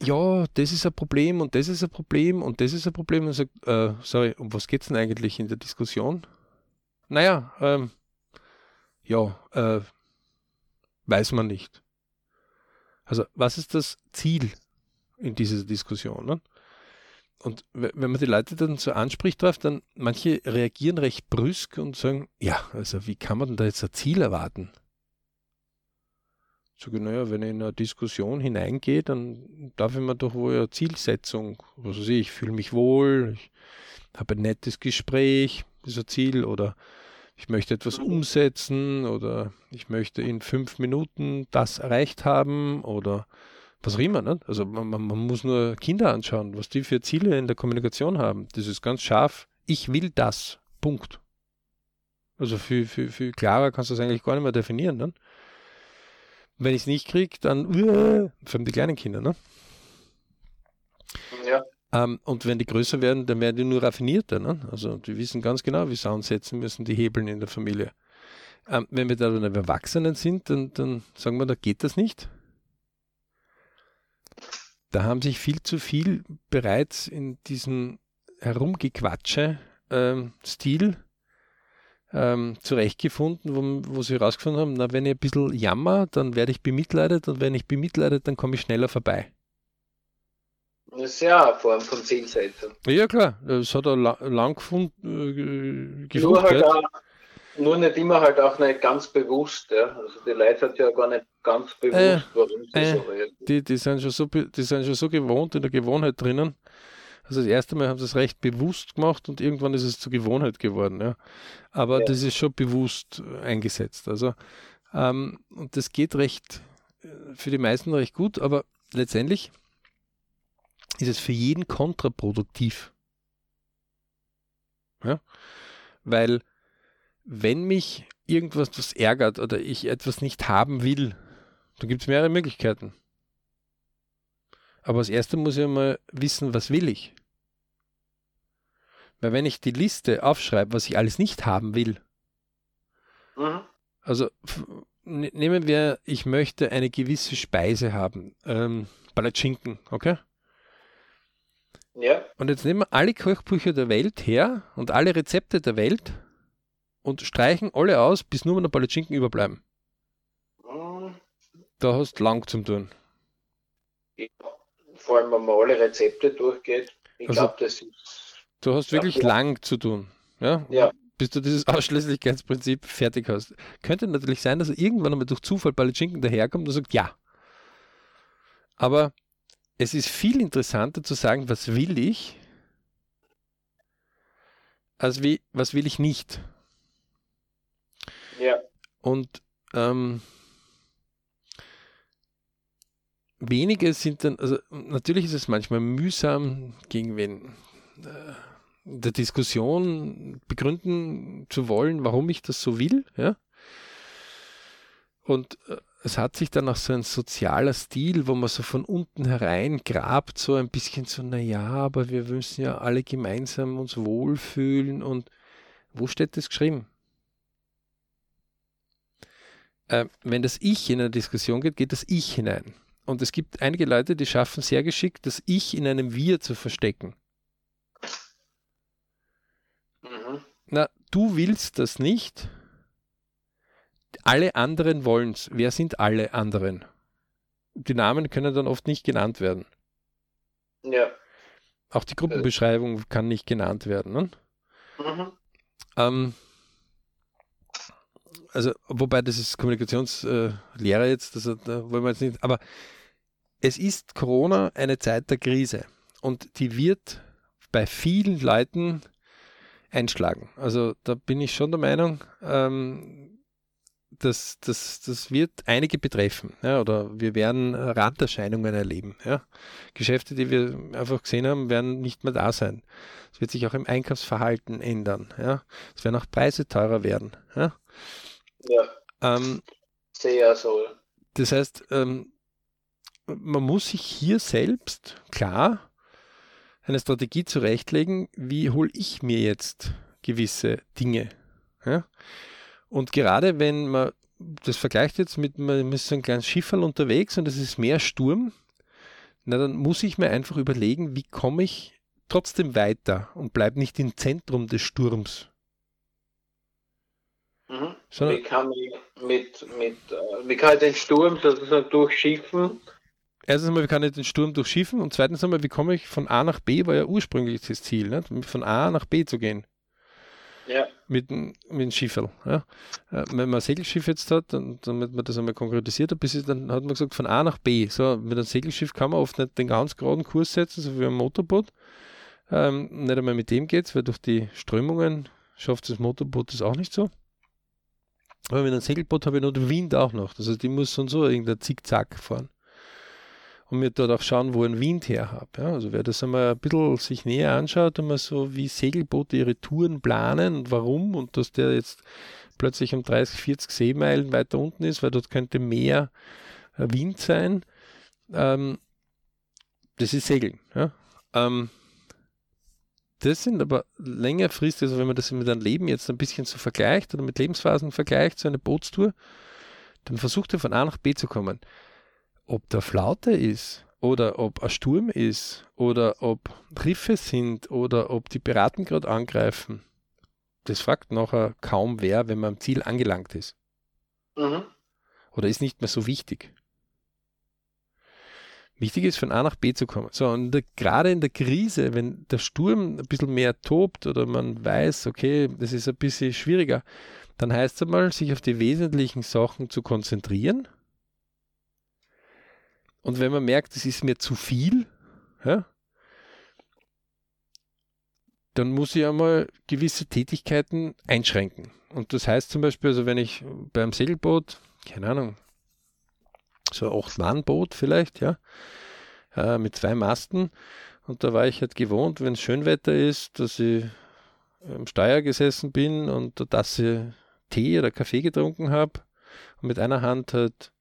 ja, das ist ein Problem und das ist ein Problem und das ist ein Problem. Und sagt, äh, sorry, um was geht es denn eigentlich in der Diskussion? Naja, ähm, ja, äh, weiß man nicht. Also, was ist das Ziel in dieser Diskussion? Ne? Und wenn man die Leute dann so anspricht drauf, dann manche reagieren recht brüsk und sagen, ja, also wie kann man denn da jetzt ein Ziel erwarten? So naja, wenn ich in eine Diskussion hineingehe, dann darf ich mir doch wohl eine Zielsetzung, was weiß ich, ich fühle mich wohl, ich habe ein nettes Gespräch, das ist ein Ziel, oder ich möchte etwas umsetzen, oder ich möchte in fünf Minuten das erreicht haben, oder was auch immer. Ne? Also man, man, man muss nur Kinder anschauen, was die für Ziele in der Kommunikation haben. Das ist ganz scharf. Ich will das. Punkt. Also viel, viel, viel klarer kannst du das eigentlich gar nicht mehr definieren. Ne? wenn ich es nicht kriege, dann uh, vor allem die kleinen Kinder, ne? Ja. Ähm, und wenn die größer werden, dann werden die nur raffinierter. Ne? Also die wissen ganz genau, wie sie ansetzen müssen, die Hebeln in der Familie. Ähm, wenn wir dann Erwachsenen sind, dann, dann sagen wir, da geht das nicht. Da haben sich viel zu viel bereits in diesem Herumgequatsche-Stil ähm, zurechtgefunden, wo, wo sie herausgefunden haben, na, wenn ich ein bisschen jammer, dann werde ich bemitleidet und wenn ich bemitleidet, dann komme ich schneller vorbei. Das ist ja eine Form von Zielsetzung. Ja, klar, das hat er la lang gefunden. Äh, nur, halt auch, nur nicht immer halt auch nicht ganz bewusst. Ja. Also die Leute hat ja gar nicht ganz bewusst, äh, warum sie äh, so reden. Die, die, sind schon so, die sind schon so gewohnt in der Gewohnheit drinnen. Also das erste Mal haben sie es recht bewusst gemacht und irgendwann ist es zur Gewohnheit geworden. Ja. Aber ja. das ist schon bewusst eingesetzt. Also ähm, und das geht recht äh, für die meisten recht gut, aber letztendlich ist es für jeden kontraproduktiv. Ja? Weil wenn mich irgendwas was ärgert oder ich etwas nicht haben will, dann gibt es mehrere Möglichkeiten. Aber als erstes muss ich mal wissen, was will ich. Weil wenn ich die Liste aufschreibe, was ich alles nicht haben will, mhm. also nehmen wir, ich möchte eine gewisse Speise haben, ähm, Palatschinken, okay? Ja. Und jetzt nehmen wir alle Kochbücher der Welt her und alle Rezepte der Welt und streichen alle aus, bis nur noch Palatschinken überbleiben. Da hast du lang zum tun. Ja, vor allem, wenn man alle Rezepte durchgeht. Ich also, glaube, das ist. Du hast wirklich ja. lang zu tun. Ja? ja. Bis du dieses Ausschließlichkeitsprinzip fertig hast. Könnte natürlich sein, dass er irgendwann einmal durch Zufall Palatschinken daherkommt und sagt, ja. Aber es ist viel interessanter zu sagen, was will ich, als wie, was will ich nicht. Und ähm, wenige sind dann, also natürlich ist es manchmal mühsam, gegen wen äh, der Diskussion begründen zu wollen, warum ich das so will, ja. Und äh, es hat sich dann auch so ein sozialer Stil, wo man so von unten herein grabt, so ein bisschen so, naja, aber wir müssen ja alle gemeinsam uns wohlfühlen und wo steht das geschrieben? Äh, wenn das Ich in eine Diskussion geht, geht das Ich hinein. Und es gibt einige Leute, die schaffen sehr geschickt, das Ich in einem Wir zu verstecken. Mhm. Na, du willst das nicht, alle anderen wollen es. Wer sind alle anderen? Die Namen können dann oft nicht genannt werden. Ja. Auch die Gruppenbeschreibung kann nicht genannt werden. Ne? Mhm. Ähm, also, wobei das ist Kommunikationslehre jetzt, das, da wollen wir jetzt nicht, aber es ist Corona eine Zeit der Krise und die wird bei vielen Leuten einschlagen. Also da bin ich schon der Meinung, ähm, das, das, das wird einige betreffen. Ja, oder wir werden Randerscheinungen erleben. Ja. Geschäfte, die wir einfach gesehen haben, werden nicht mehr da sein. Es wird sich auch im Einkaufsverhalten ändern. Ja. Es werden auch Preise teurer werden. Ja. Ja. Ähm, Sehr so. Das heißt, ähm, man muss sich hier selbst klar eine Strategie zurechtlegen, wie hole ich mir jetzt gewisse Dinge. Ja? Und gerade wenn man das vergleicht jetzt mit, man ist so ein kleines Schifferl unterwegs und es ist mehr Sturm, na dann muss ich mir einfach überlegen, wie komme ich trotzdem weiter und bleibe nicht im Zentrum des Sturms. Mhm. wie, kann ich mit, mit, äh, wie kann ich den Sturm sozusagen durchschiffen? Erstens einmal, wie kann ich den Sturm durchschiffen? Und zweitens einmal, wie komme ich von A nach B, war ja ursprünglich das Ziel, ne? von A nach B zu gehen. Ja. Mit, mit dem Schifferl. Ja. Äh, wenn man ein Segelschiff jetzt hat, dann, damit man das einmal konkretisiert hat, bis dann hat man gesagt, von A nach B. So, mit einem Segelschiff kann man oft nicht den ganz geraden Kurs setzen, so wie ein Motorboot. Ähm, nicht einmal mit dem geht es, weil durch die Strömungen schafft das Motorboot das auch nicht so. Aber mit einem Segelboot habe ich noch den Wind auch noch. Das heißt, ich muss so und so irgendein Zickzack fahren und mir dort auch schauen, wo einen Wind her habe. Ja, also wer das einmal ein bisschen sich näher anschaut, einmal so wie Segelboote ihre Touren planen und warum und dass der jetzt plötzlich um 30, 40 Seemeilen weiter unten ist, weil dort könnte mehr äh, Wind sein. Ähm, das ist Segeln. Ja? Ähm, das sind aber längerfristig, also wenn man das mit einem Leben jetzt ein bisschen so vergleicht oder mit Lebensphasen vergleicht, so eine Bootstour, dann versucht er von A nach B zu kommen ob da Flaute ist oder ob ein Sturm ist oder ob Riffe sind oder ob die Piraten gerade angreifen, das fragt nachher kaum wer, wenn man am Ziel angelangt ist. Mhm. Oder ist nicht mehr so wichtig. Wichtig ist, von A nach B zu kommen. So, und gerade in der Krise, wenn der Sturm ein bisschen mehr tobt oder man weiß, okay, das ist ein bisschen schwieriger, dann heißt es einmal, sich auf die wesentlichen Sachen zu konzentrieren. Und wenn man merkt, es ist mir zu viel, ja, dann muss ich einmal gewisse Tätigkeiten einschränken. Und das heißt zum Beispiel, also wenn ich beim Segelboot, keine Ahnung, so ein 8-Mann-Boot vielleicht, ja, äh, mit zwei Masten. Und da war ich halt gewohnt, wenn es Schönwetter ist, dass ich am Steuer gesessen bin und eine Tasse Tee oder Kaffee getrunken habe und mit einer Hand halt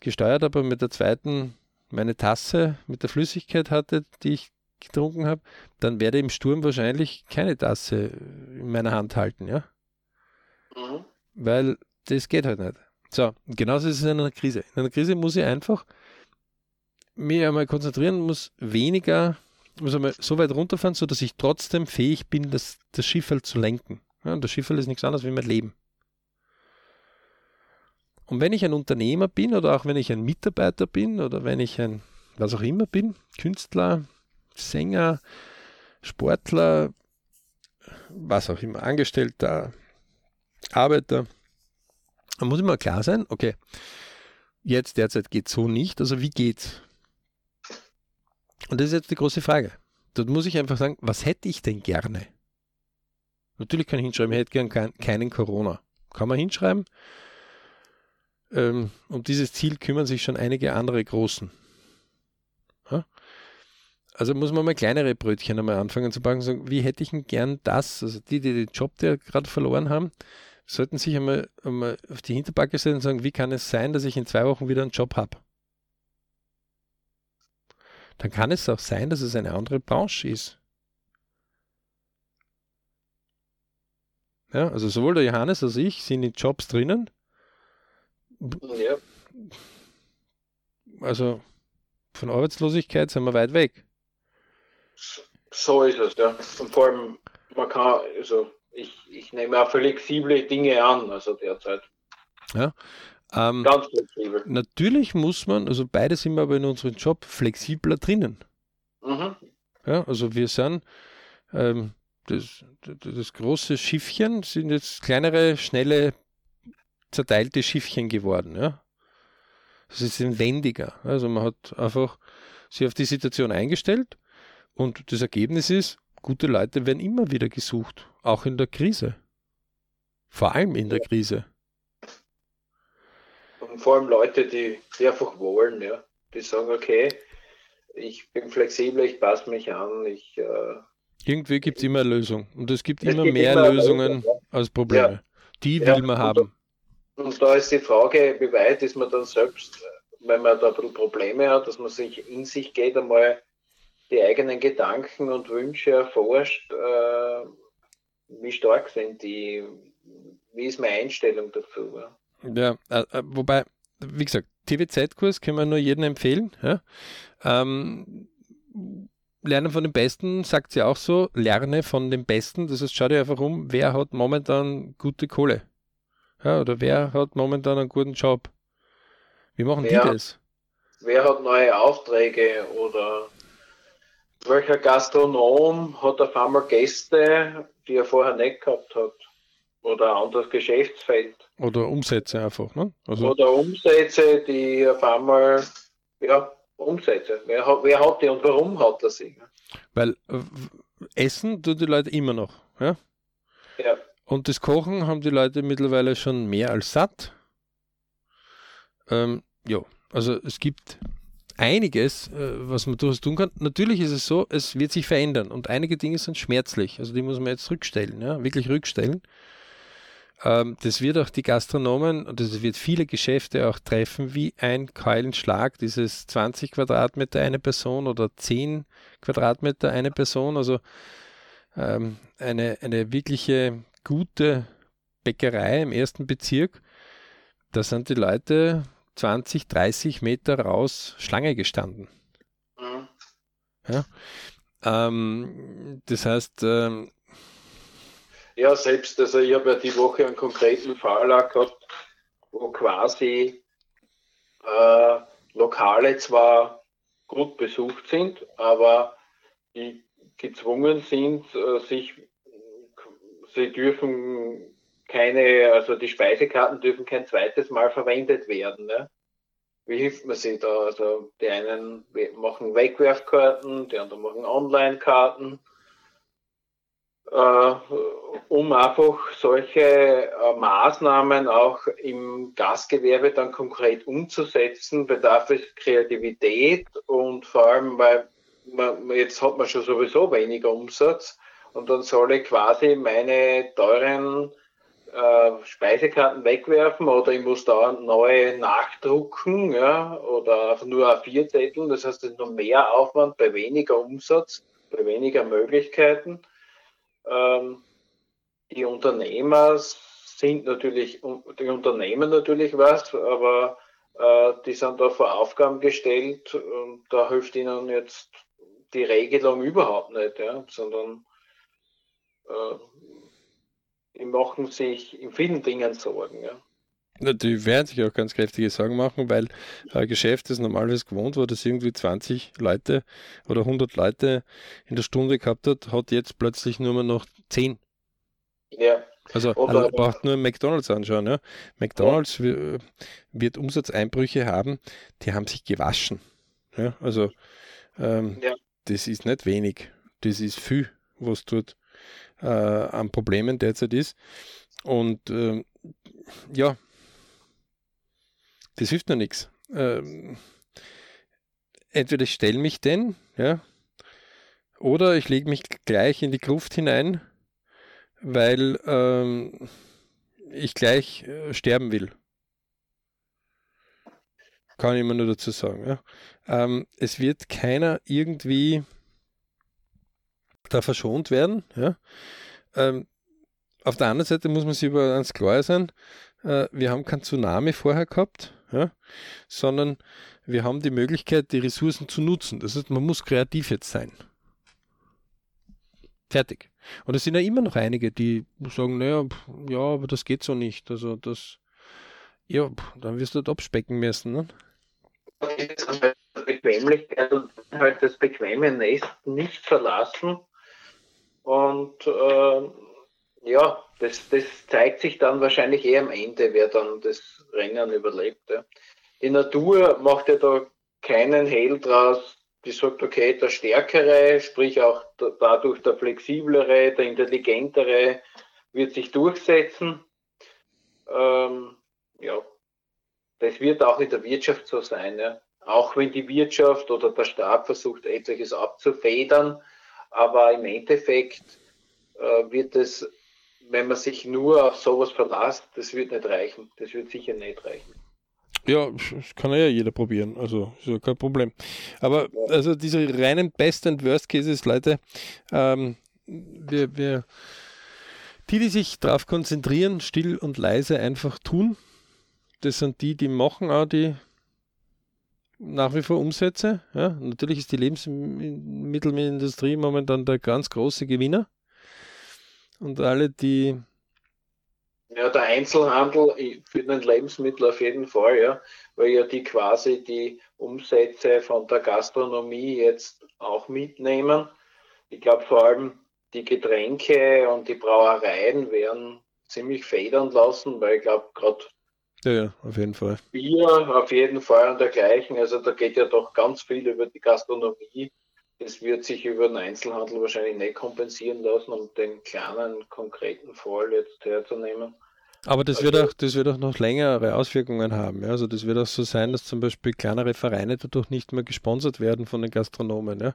gesteuert habe und mit der zweiten meine Tasse mit der Flüssigkeit hatte, die ich getrunken habe, dann werde ich im Sturm wahrscheinlich keine Tasse in meiner Hand halten, ja. Mhm. Weil das geht halt nicht. So, genauso ist es in einer Krise. In einer Krise muss ich einfach mich einmal konzentrieren, muss weniger, muss einmal so weit runterfahren, sodass ich trotzdem fähig bin, das, das Schiff halt zu lenken. Ja, und das Schiff ist nichts anderes wie mein Leben. Und wenn ich ein Unternehmer bin oder auch wenn ich ein Mitarbeiter bin oder wenn ich ein, was auch immer bin, Künstler, Sänger, Sportler, was auch immer, Angestellter, Arbeiter, dann muss immer klar sein, okay, jetzt derzeit geht es so nicht, also wie geht's? Und das ist jetzt die große Frage. Dort muss ich einfach sagen, was hätte ich denn gerne? Natürlich kann ich hinschreiben, ich hätte gern keinen Corona. Kann man hinschreiben. Ähm, um dieses Ziel kümmern sich schon einige andere Großen. Also muss man mal kleinere Brötchen einmal anfangen zu backen und sagen, wie hätte ich denn gern das? Also die, die den Job, der gerade verloren haben, sollten sich einmal, einmal auf die Hinterbacke stellen und sagen, wie kann es sein, dass ich in zwei Wochen wieder einen Job habe? Dann kann es auch sein, dass es eine andere Branche ist. Ja, also sowohl der Johannes als ich sind in Jobs drinnen. Ja. Also von Arbeitslosigkeit sind wir weit weg. So ist es, ja. Und vor allem, man kann, also ich, ich nehme auch flexible Dinge an, also derzeit. Ja. Ähm, Ganz flexibel. Natürlich muss man, also beide sind wir aber in unserem Job flexibler drinnen. Mhm. Ja, also wir sind, ähm, das, das große Schiffchen sind jetzt kleinere, schnelle, zerteilte Schiffchen geworden. Ja. Das ist wendiger. Also man hat einfach sich auf die Situation eingestellt und das Ergebnis ist, gute Leute werden immer wieder gesucht, auch in der Krise. Vor allem in der Krise. Und vor allem Leute, die, die einfach wollen, ja. Die sagen, okay, ich bin flexibel, ich passe mich an, ich. Äh, Irgendwie gibt es immer eine Lösung. Und es gibt es immer gibt mehr immer Lösungen Lösung, ja. als Probleme. Ja. Die will ja, man haben. Und, und da ist die Frage, wie weit ist man dann selbst, wenn man da ein bisschen Probleme hat, dass man sich in sich geht, einmal die eigenen Gedanken und Wünsche erforscht, äh, wie stark sind die, wie ist meine Einstellung dazu. Ja, ja äh, äh, wobei, wie gesagt, TVZ-Kurs können wir nur jedem empfehlen. Ja? Ähm, Lernen von den Besten, sagt sie auch so, lerne von den Besten. Das heißt, schau dir einfach um, wer hat momentan gute Kohle. Ja, oder wer hat momentan einen guten Job. Wie machen wer, die das? Wer hat neue Aufträge oder welcher Gastronom hat auf einmal Gäste, die er vorher nicht gehabt hat? Oder ein anderes Geschäftsfeld. Oder Umsätze einfach, ne? Also Oder Umsätze, die auf einmal, ja, Umsätze. Wer hat, wer hat die und warum hat er sie? Weil äh, Essen tun die Leute immer noch, ja? Ja. Und das Kochen haben die Leute mittlerweile schon mehr als satt. Ähm, ja, also es gibt einiges, äh, was man durchaus tun kann. Natürlich ist es so, es wird sich verändern und einige Dinge sind schmerzlich. Also die muss man jetzt rückstellen, ja, wirklich rückstellen. Ähm, das wird auch die Gastronomen und das wird viele Geschäfte auch treffen wie ein Keulenschlag, dieses 20 Quadratmeter eine Person oder 10 Quadratmeter eine Person. Also ähm, eine, eine wirkliche gute Bäckerei im ersten Bezirk. Da sind die Leute 20, 30 Meter raus Schlange gestanden. Mhm. Ja? Ähm, das heißt, ähm, Ja, selbst, also ich habe ja die Woche einen konkreten Fall gehabt, wo quasi äh, Lokale zwar gut besucht sind, aber die gezwungen sind, äh, sich, sie dürfen keine, also die Speisekarten dürfen kein zweites Mal verwendet werden. Ne? Wie hilft man sich da? Also die einen machen Wegwerfkarten, die anderen machen Online-Karten äh, um einfach solche äh, Maßnahmen auch im Gastgewerbe dann konkret umzusetzen, bedarf es Kreativität und vor allem, weil man, jetzt hat man schon sowieso weniger Umsatz und dann soll ich quasi meine teuren äh, Speisekarten wegwerfen oder ich muss da neue nachdrucken ja, oder nur A4-Zettel. Das heißt, es ist noch mehr Aufwand bei weniger Umsatz, bei weniger Möglichkeiten. Ähm, die Unternehmer sind natürlich, die Unternehmen natürlich was, aber äh, die sind da vor Aufgaben gestellt und da hilft ihnen jetzt die Regelung überhaupt nicht, ja, sondern äh, die machen sich in vielen Dingen Sorgen. Ja. Die werden sich auch ganz kräftige Sorgen machen, weil ein Geschäft, das normalerweise gewohnt war, das irgendwie 20 Leute oder 100 Leute in der Stunde gehabt hat, hat jetzt plötzlich nur mehr noch 10. Ja. Also man braucht nur McDonalds anschauen. Ja. McDonalds ja. wird Umsatzeinbrüche haben, die haben sich gewaschen. Ja. Also ähm, ja. das ist nicht wenig, das ist viel, was dort äh, an Problemen derzeit ist. Und äh, ja, das hilft nur nichts. Ähm, entweder ich stelle mich denn, ja, oder ich lege mich gleich in die Gruft hinein, weil ähm, ich gleich äh, sterben will. Kann ich immer nur dazu sagen. Ja. Ähm, es wird keiner irgendwie da verschont werden. Ja. Ähm, auf der anderen Seite muss man sich über eins klar sein, äh, wir haben kein Tsunami vorher gehabt ja, sondern wir haben die Möglichkeit, die Ressourcen zu nutzen. Das heißt, man muss kreativ jetzt sein. Fertig. Und es sind ja immer noch einige, die sagen, naja, ja, aber das geht so nicht. Also das, ja, dann wirst du dort abspecken müssen. Ne? Bequemlichkeit und halt das bequeme Nest nicht verlassen. Und äh, ja, das, das zeigt sich dann wahrscheinlich eher am Ende, wer dann das Rennen überlebt. Ja. Die Natur macht ja da keinen Hehl draus, die sagt, okay, der Stärkere, sprich auch dadurch der Flexiblere, der Intelligentere wird sich durchsetzen. Ähm, ja, das wird auch in der Wirtschaft so sein. Ja. Auch wenn die Wirtschaft oder der Staat versucht, etliches abzufedern, aber im Endeffekt äh, wird es wenn man sich nur auf sowas verlässt, das wird nicht reichen. Das wird sicher nicht reichen. Ja, das kann ja jeder probieren, also ist ja kein Problem. Aber also diese reinen Best- and Worst Cases, Leute, ähm, wir, wir, die, die sich darauf konzentrieren, still und leise einfach tun, das sind die, die machen auch die nach wie vor Umsätze. Ja, natürlich ist die Lebensmittelindustrie momentan der ganz große Gewinner und alle, die. Ja, der Einzelhandel für den Lebensmittel auf jeden Fall, ja, weil ja die quasi die Umsätze von der Gastronomie jetzt auch mitnehmen. Ich glaube vor allem die Getränke und die Brauereien werden ziemlich federn lassen, weil ich glaube gerade ja, ja, auf jeden Fall. Bier auf jeden Fall und dergleichen. Also da geht ja doch ganz viel über die Gastronomie es wird sich über den Einzelhandel wahrscheinlich nicht kompensieren lassen, um den kleinen konkreten Fall jetzt herzunehmen. Aber das, also, wird auch, das wird auch noch längere Auswirkungen haben. Ja? Also das wird auch so sein, dass zum Beispiel kleinere Vereine dadurch nicht mehr gesponsert werden von den Gastronomen ja?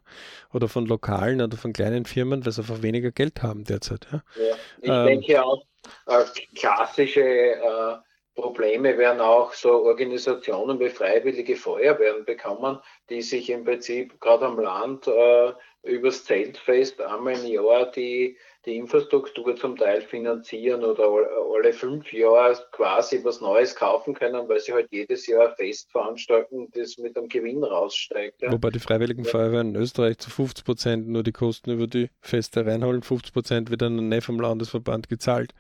oder von Lokalen oder von kleinen Firmen, weil sie einfach weniger Geld haben derzeit. Ja, ja ich ähm, denke auch, äh, klassische äh, Probleme werden auch so Organisationen wie Freiwillige Feuerwehren bekommen, die sich im Prinzip gerade am Land äh, übers Zeltfest einmal im Jahr die, die Infrastruktur zum Teil finanzieren oder alle fünf Jahre quasi was Neues kaufen können, weil sie halt jedes Jahr Fest veranstalten, das mit einem Gewinn raussteigt. Ja. Wobei die Freiwilligen. Feuerwehren in Österreich zu 50 Prozent nur die Kosten über die Feste reinholen, 50 Prozent wird dann nicht vom Landesverband gezahlt.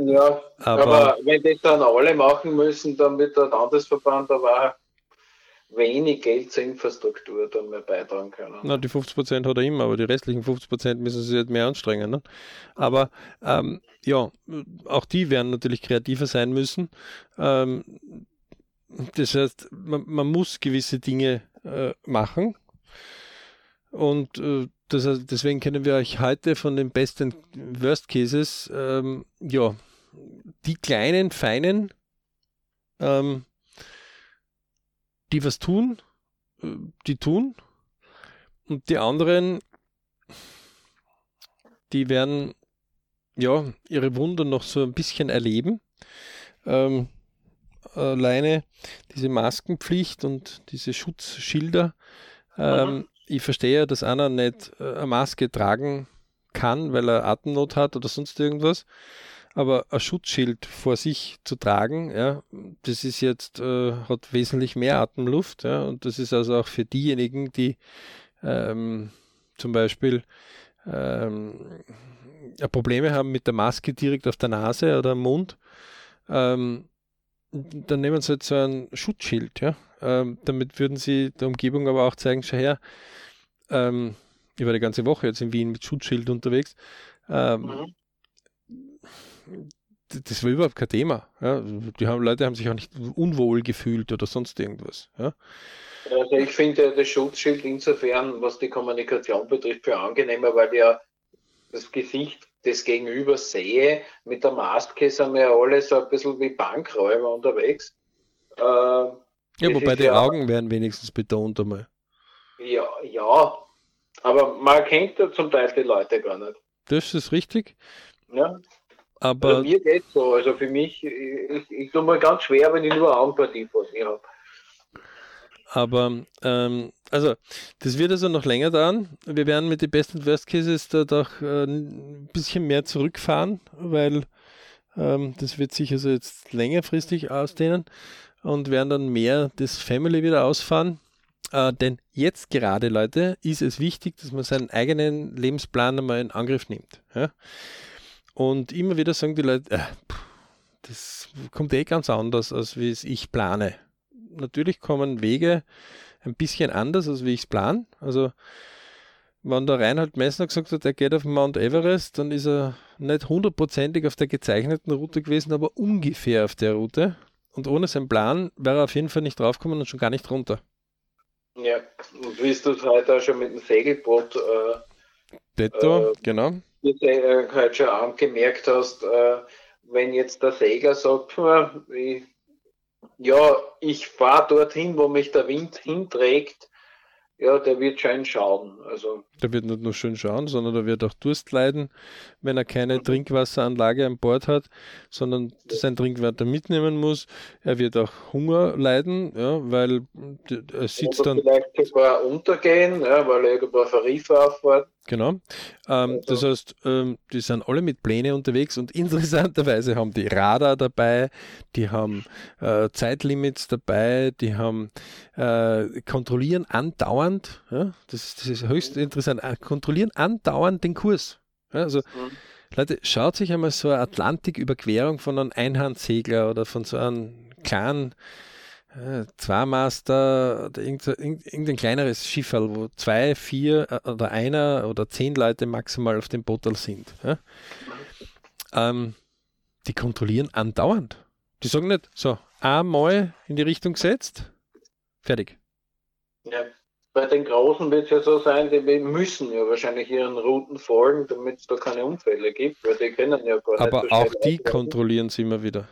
Ja, aber, aber, wenn das dann alle machen müssen, dann wird der Landesverband aber wenig Geld zur Infrastruktur dann mehr beitragen können. Na, die 50 Prozent hat er immer, aber die restlichen 50 Prozent müssen sich halt mehr anstrengen. Ne? Aber ähm, ja, auch die werden natürlich kreativer sein müssen. Ähm, das heißt, man, man, muss gewisse Dinge äh, machen. Und äh, das, deswegen können wir euch heute von den besten Worst Cases, ähm, ja, die kleinen, feinen ähm, die was tun, äh, die tun. Und die anderen, die werden ja ihre Wunder noch so ein bisschen erleben. Ähm, alleine diese Maskenpflicht und diese Schutzschilder. Ähm. Ich verstehe, dass einer nicht äh, eine Maske tragen kann, weil er Atemnot hat oder sonst irgendwas aber ein Schutzschild vor sich zu tragen, ja, das ist jetzt, äh, hat wesentlich mehr Atemluft, ja, und das ist also auch für diejenigen, die ähm, zum Beispiel ähm, Probleme haben mit der Maske direkt auf der Nase oder im Mund, ähm, dann nehmen sie halt so ein Schutzschild, ja. Ähm, damit würden sie der Umgebung aber auch zeigen, schau her, ähm, ich war die ganze Woche jetzt in Wien mit Schutzschild unterwegs. Ähm, mhm das war überhaupt kein Thema. Ja. Die haben, Leute haben sich auch nicht unwohl gefühlt oder sonst irgendwas. Ja. Also ich finde das Schutzschild insofern, was die Kommunikation betrifft, für angenehmer, weil ja das Gesicht des Gegenübers sehe. Mit der Maske sind wir ja alle so ein bisschen wie Bankräuber unterwegs. Äh, ja, wobei die ja, Augen werden wenigstens betont einmal. Ja, ja, aber man erkennt ja zum Teil die Leute gar nicht. Das ist richtig. Ja. Aber also mir geht so. Also für mich, ich, ich tue mir ganz schwer, wenn ich nur Augenpartie vor mir habe. Aber, ähm, also, das wird also noch länger dauern. Wir werden mit den Best and Worst Cases da doch äh, ein bisschen mehr zurückfahren, weil ähm, das wird sich also jetzt längerfristig ausdehnen und werden dann mehr das Family wieder ausfahren. Äh, denn jetzt gerade, Leute, ist es wichtig, dass man seinen eigenen Lebensplan einmal in Angriff nimmt. Ja? Und immer wieder sagen die Leute, äh, das kommt eh ganz anders, als wie es ich plane. Natürlich kommen Wege ein bisschen anders, als wie ich es plane. Also, wenn der Reinhard Messner gesagt hat, er geht auf Mount Everest, dann ist er nicht hundertprozentig auf der gezeichneten Route gewesen, aber ungefähr auf der Route. Und ohne seinen Plan wäre er auf jeden Fall nicht draufgekommen und schon gar nicht runter. Ja, und wie du es heute auch schon mit dem Segelboot. Äh, Detto, äh, genau wie du äh, halt schon angemerkt hast, äh, wenn jetzt der Segler sagt, ja, ich fahre dorthin, wo mich der Wind hinträgt, ja, der wird schön schauen. Also. Der wird nicht nur schön schauen, sondern der wird auch Durst leiden, wenn er keine mhm. Trinkwasseranlage an Bord hat, sondern sein Trinkwasser mitnehmen muss. Er wird auch Hunger leiden, ja, weil er sitzt Oder dann. Vielleicht sogar untergehen, ja, weil er irgendwo auf ein Riff auffährt. Genau. Ähm. Das heißt, ähm, die sind alle mit Pläne unterwegs und interessanterweise haben die Radar dabei, die haben äh, Zeitlimits dabei, die haben äh, kontrollieren andauernd, ja, das, das, ist höchst interessant, äh, kontrollieren andauernd den Kurs. Ja, also mhm. Leute, schaut sich einmal so eine Atlantiküberquerung von einem Einhandsegler oder von so einem kleinen zwei Master oder irgendein, irgendein kleineres Schifferl, wo zwei, vier äh, oder einer oder zehn Leute maximal auf dem Bootel sind. Ja? Ähm, die kontrollieren andauernd. Die sagen nicht so, einmal in die Richtung gesetzt, fertig. Ja, bei den Großen wird es ja so sein, die müssen ja wahrscheinlich ihren Routen folgen, damit es da keine Unfälle gibt, weil die können ja gar Aber nicht. Aber auch die kontrollieren sie immer wieder.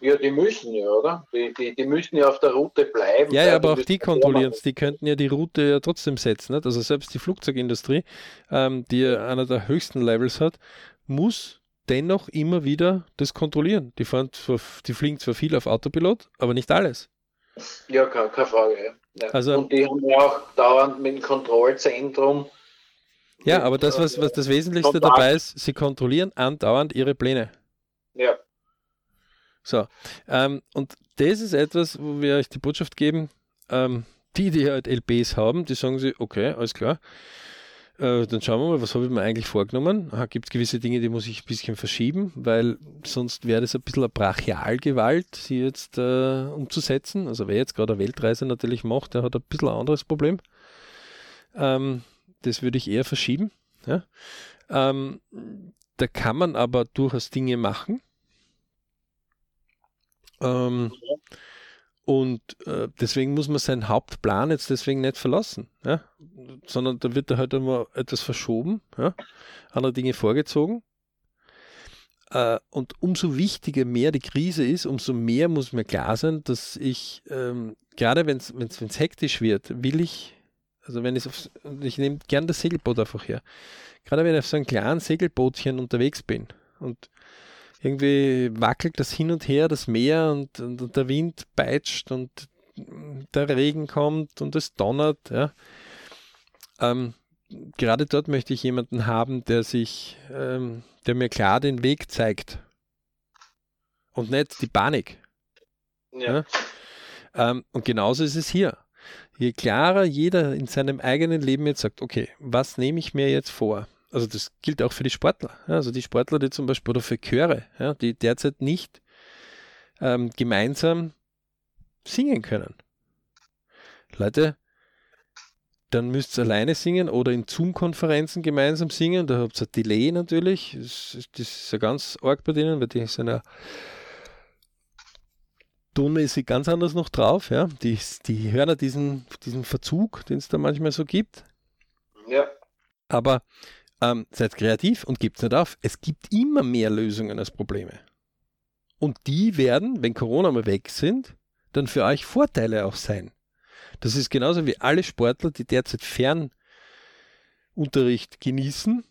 Ja, die müssen ja, oder? Die, die, die müssen ja auf der Route bleiben. Ja, ja aber auch die kontrollieren es. Die könnten ja die Route ja trotzdem setzen. Nicht? Also selbst die Flugzeugindustrie, ähm, die ja einer der höchsten Levels hat, muss dennoch immer wieder das kontrollieren. Die, fahren zwar, die fliegen zwar viel auf Autopilot, aber nicht alles. Ja, keine, keine Frage. Ja. Also, Und die haben ja auch dauernd mit dem Kontrollzentrum Ja, aber das, was, was das Wesentlichste dabei ist, sie kontrollieren andauernd ihre Pläne. Ja. So, ähm, und das ist etwas, wo wir euch die Botschaft geben, ähm, die, die halt LPs haben, die sagen sie, okay, alles klar, äh, dann schauen wir mal, was habe ich mir eigentlich vorgenommen. Gibt es gewisse Dinge, die muss ich ein bisschen verschieben, weil sonst wäre das ein bisschen eine Brachialgewalt, sie jetzt äh, umzusetzen. Also wer jetzt gerade eine Weltreise natürlich macht, der hat ein bisschen ein anderes Problem. Ähm, das würde ich eher verschieben. Ja? Ähm, da kann man aber durchaus Dinge machen. Ähm, und äh, deswegen muss man seinen Hauptplan jetzt deswegen nicht verlassen, ja? sondern da wird da halt immer etwas verschoben, ja? andere Dinge vorgezogen. Äh, und umso wichtiger mehr die Krise ist, umso mehr muss mir klar sein, dass ich, ähm, gerade wenn es hektisch wird, will ich, also wenn ich ich nehme gern das Segelboot einfach her, gerade wenn ich auf so einem kleinen Segelbootchen unterwegs bin und irgendwie wackelt das hin und her, das Meer und, und, und, der Wind peitscht und der Regen kommt und es donnert. Ja. Ähm, gerade dort möchte ich jemanden haben, der sich, ähm, der mir klar den Weg zeigt und nicht die Panik. Ja. ja. Ähm, und genauso ist es hier. Je klarer jeder in seinem eigenen Leben jetzt sagt, okay, was nehme ich mir jetzt vor? Also das gilt auch für die Sportler. Ja, also die Sportler, die zum Beispiel oder für Chöre, ja, die derzeit nicht ähm, gemeinsam singen können. Leute, dann müsst ihr alleine singen oder in Zoom-Konferenzen gemeinsam singen. Da habt ihr ein Delay natürlich. Das, das ist ja ganz arg bei denen, weil die sind ja ist sie ganz anders noch drauf. Ja? Die, die hören ja diesen, diesen Verzug, den es da manchmal so gibt. Ja. Aber ähm, seid kreativ und gebt es nicht auf. Es gibt immer mehr Lösungen als Probleme. Und die werden, wenn Corona mal weg sind, dann für euch Vorteile auch sein. Das ist genauso wie alle Sportler, die derzeit Fernunterricht genießen,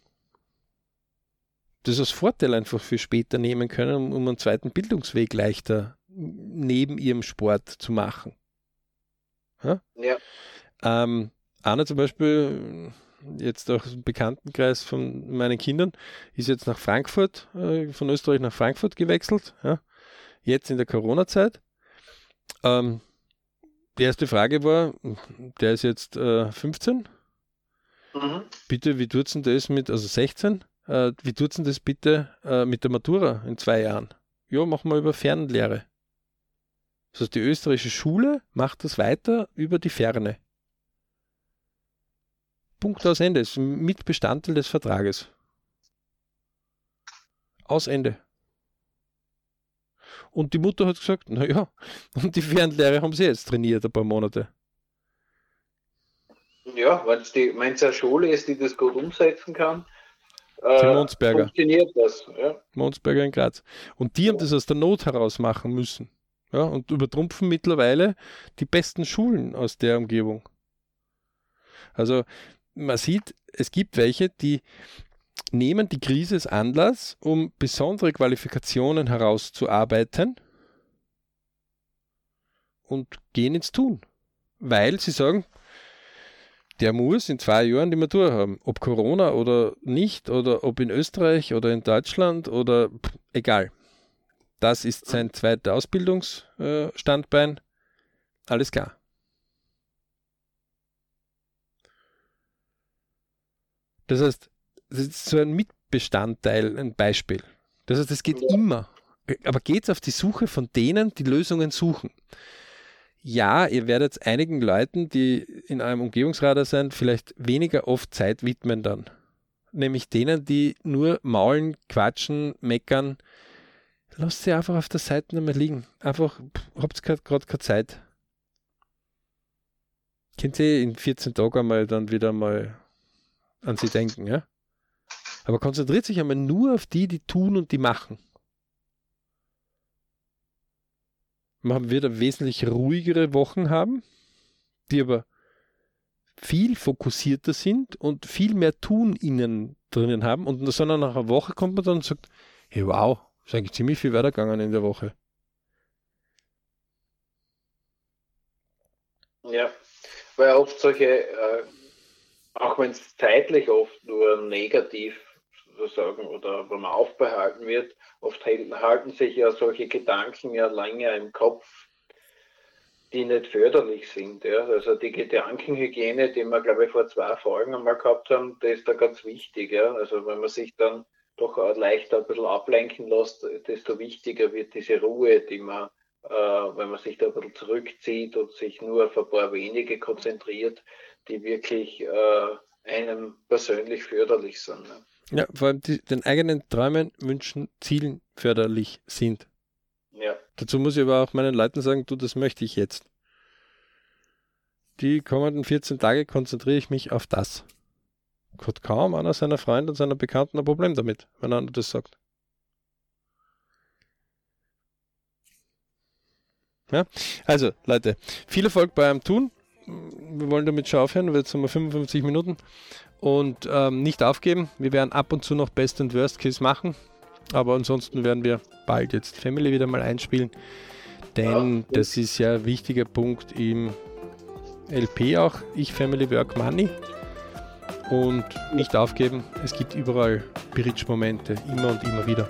das als Vorteil einfach für später nehmen können, um einen zweiten Bildungsweg leichter neben ihrem Sport zu machen. Ja. ja. Ähm, Anna zum Beispiel jetzt auch im Bekanntenkreis von meinen Kindern, ist jetzt nach Frankfurt, äh, von Österreich nach Frankfurt gewechselt, ja, jetzt in der Corona-Zeit. Ähm, die erste Frage war, der ist jetzt äh, 15. Mhm. Bitte, wie tut denn das mit, also 16, äh, wie tut denn das bitte äh, mit der Matura in zwei Jahren? Ja, machen wir über Fernlehre. Das heißt, die österreichische Schule macht das weiter über die Ferne. Punkt aus Ende. Ist mit Bestandteil des Vertrages. Aus Ende. Und die Mutter hat gesagt, naja, und die Fernlehre haben sie jetzt trainiert, ein paar Monate. Ja, wenn es eine Schule ist, die das gut umsetzen kann, äh, Monsberger. funktioniert das. Ja. Monsberger in Graz. Und die ja. haben das aus der Not heraus machen müssen. Ja, und übertrumpfen mittlerweile die besten Schulen aus der Umgebung. Also man sieht, es gibt welche, die nehmen die Krise als Anlass, um besondere Qualifikationen herauszuarbeiten und gehen ins Tun. Weil sie sagen, der muss in zwei Jahren die Matur haben. Ob Corona oder nicht, oder ob in Österreich oder in Deutschland oder pff, egal. Das ist sein zweiter Ausbildungsstandbein. Alles klar. Das heißt, das ist so ein Mitbestandteil, ein Beispiel. Das heißt, es geht ja. immer. Aber geht es auf die Suche von denen, die Lösungen suchen? Ja, ihr werdet einigen Leuten, die in einem Umgebungsradar sind, vielleicht weniger oft Zeit widmen dann. Nämlich denen, die nur maulen, quatschen, meckern. Lasst sie einfach auf der Seite nicht mehr liegen. Einfach, habt ihr gerade keine Zeit. Könnt ihr in 14 Tagen einmal dann wieder mal an sie denken, ja. Aber konzentriert sich einmal nur auf die, die tun und die machen. Man wird wesentlich ruhigere Wochen haben, die aber viel fokussierter sind und viel mehr Tun innen drinnen haben. Und sondern nach einer Woche kommt man dann und sagt, hey, wow, ist eigentlich ziemlich viel weitergegangen in der Woche. Ja, weil oft solche äh, auch wenn es zeitlich oft nur negativ sozusagen oder wenn man aufbehalten wird, oft halten sich ja solche Gedanken ja länger im Kopf, die nicht förderlich sind. Ja. Also die Gedankenhygiene, die wir, glaube ich, vor zwei Folgen einmal gehabt haben, das ist da ganz wichtig. Ja. Also wenn man sich dann doch leichter ein bisschen ablenken lässt, desto wichtiger wird diese Ruhe, die man, äh, wenn man sich da ein bisschen zurückzieht und sich nur auf ein paar wenige konzentriert, die wirklich äh, einem persönlich förderlich sind. Ne? Ja, vor allem die, den eigenen Träumen, Wünschen, Zielen förderlich sind. Ja. Dazu muss ich aber auch meinen Leuten sagen, du, das möchte ich jetzt. Die kommenden 14 Tage konzentriere ich mich auf das. Hat kaum einer seiner Freunde und seiner Bekannten ein Problem damit, wenn einer das sagt. Ja, also Leute, viel Erfolg beim Tun. Wir wollen damit schon aufhören, weil jetzt haben wir 55 Minuten und ähm, nicht aufgeben. Wir werden ab und zu noch Best und Worst Case machen, aber ansonsten werden wir bald jetzt Family wieder mal einspielen, denn ja. das ist ja ein wichtiger Punkt im LP auch. Ich Family Work Money und nicht aufgeben. Es gibt überall Bridge-Momente, immer und immer wieder.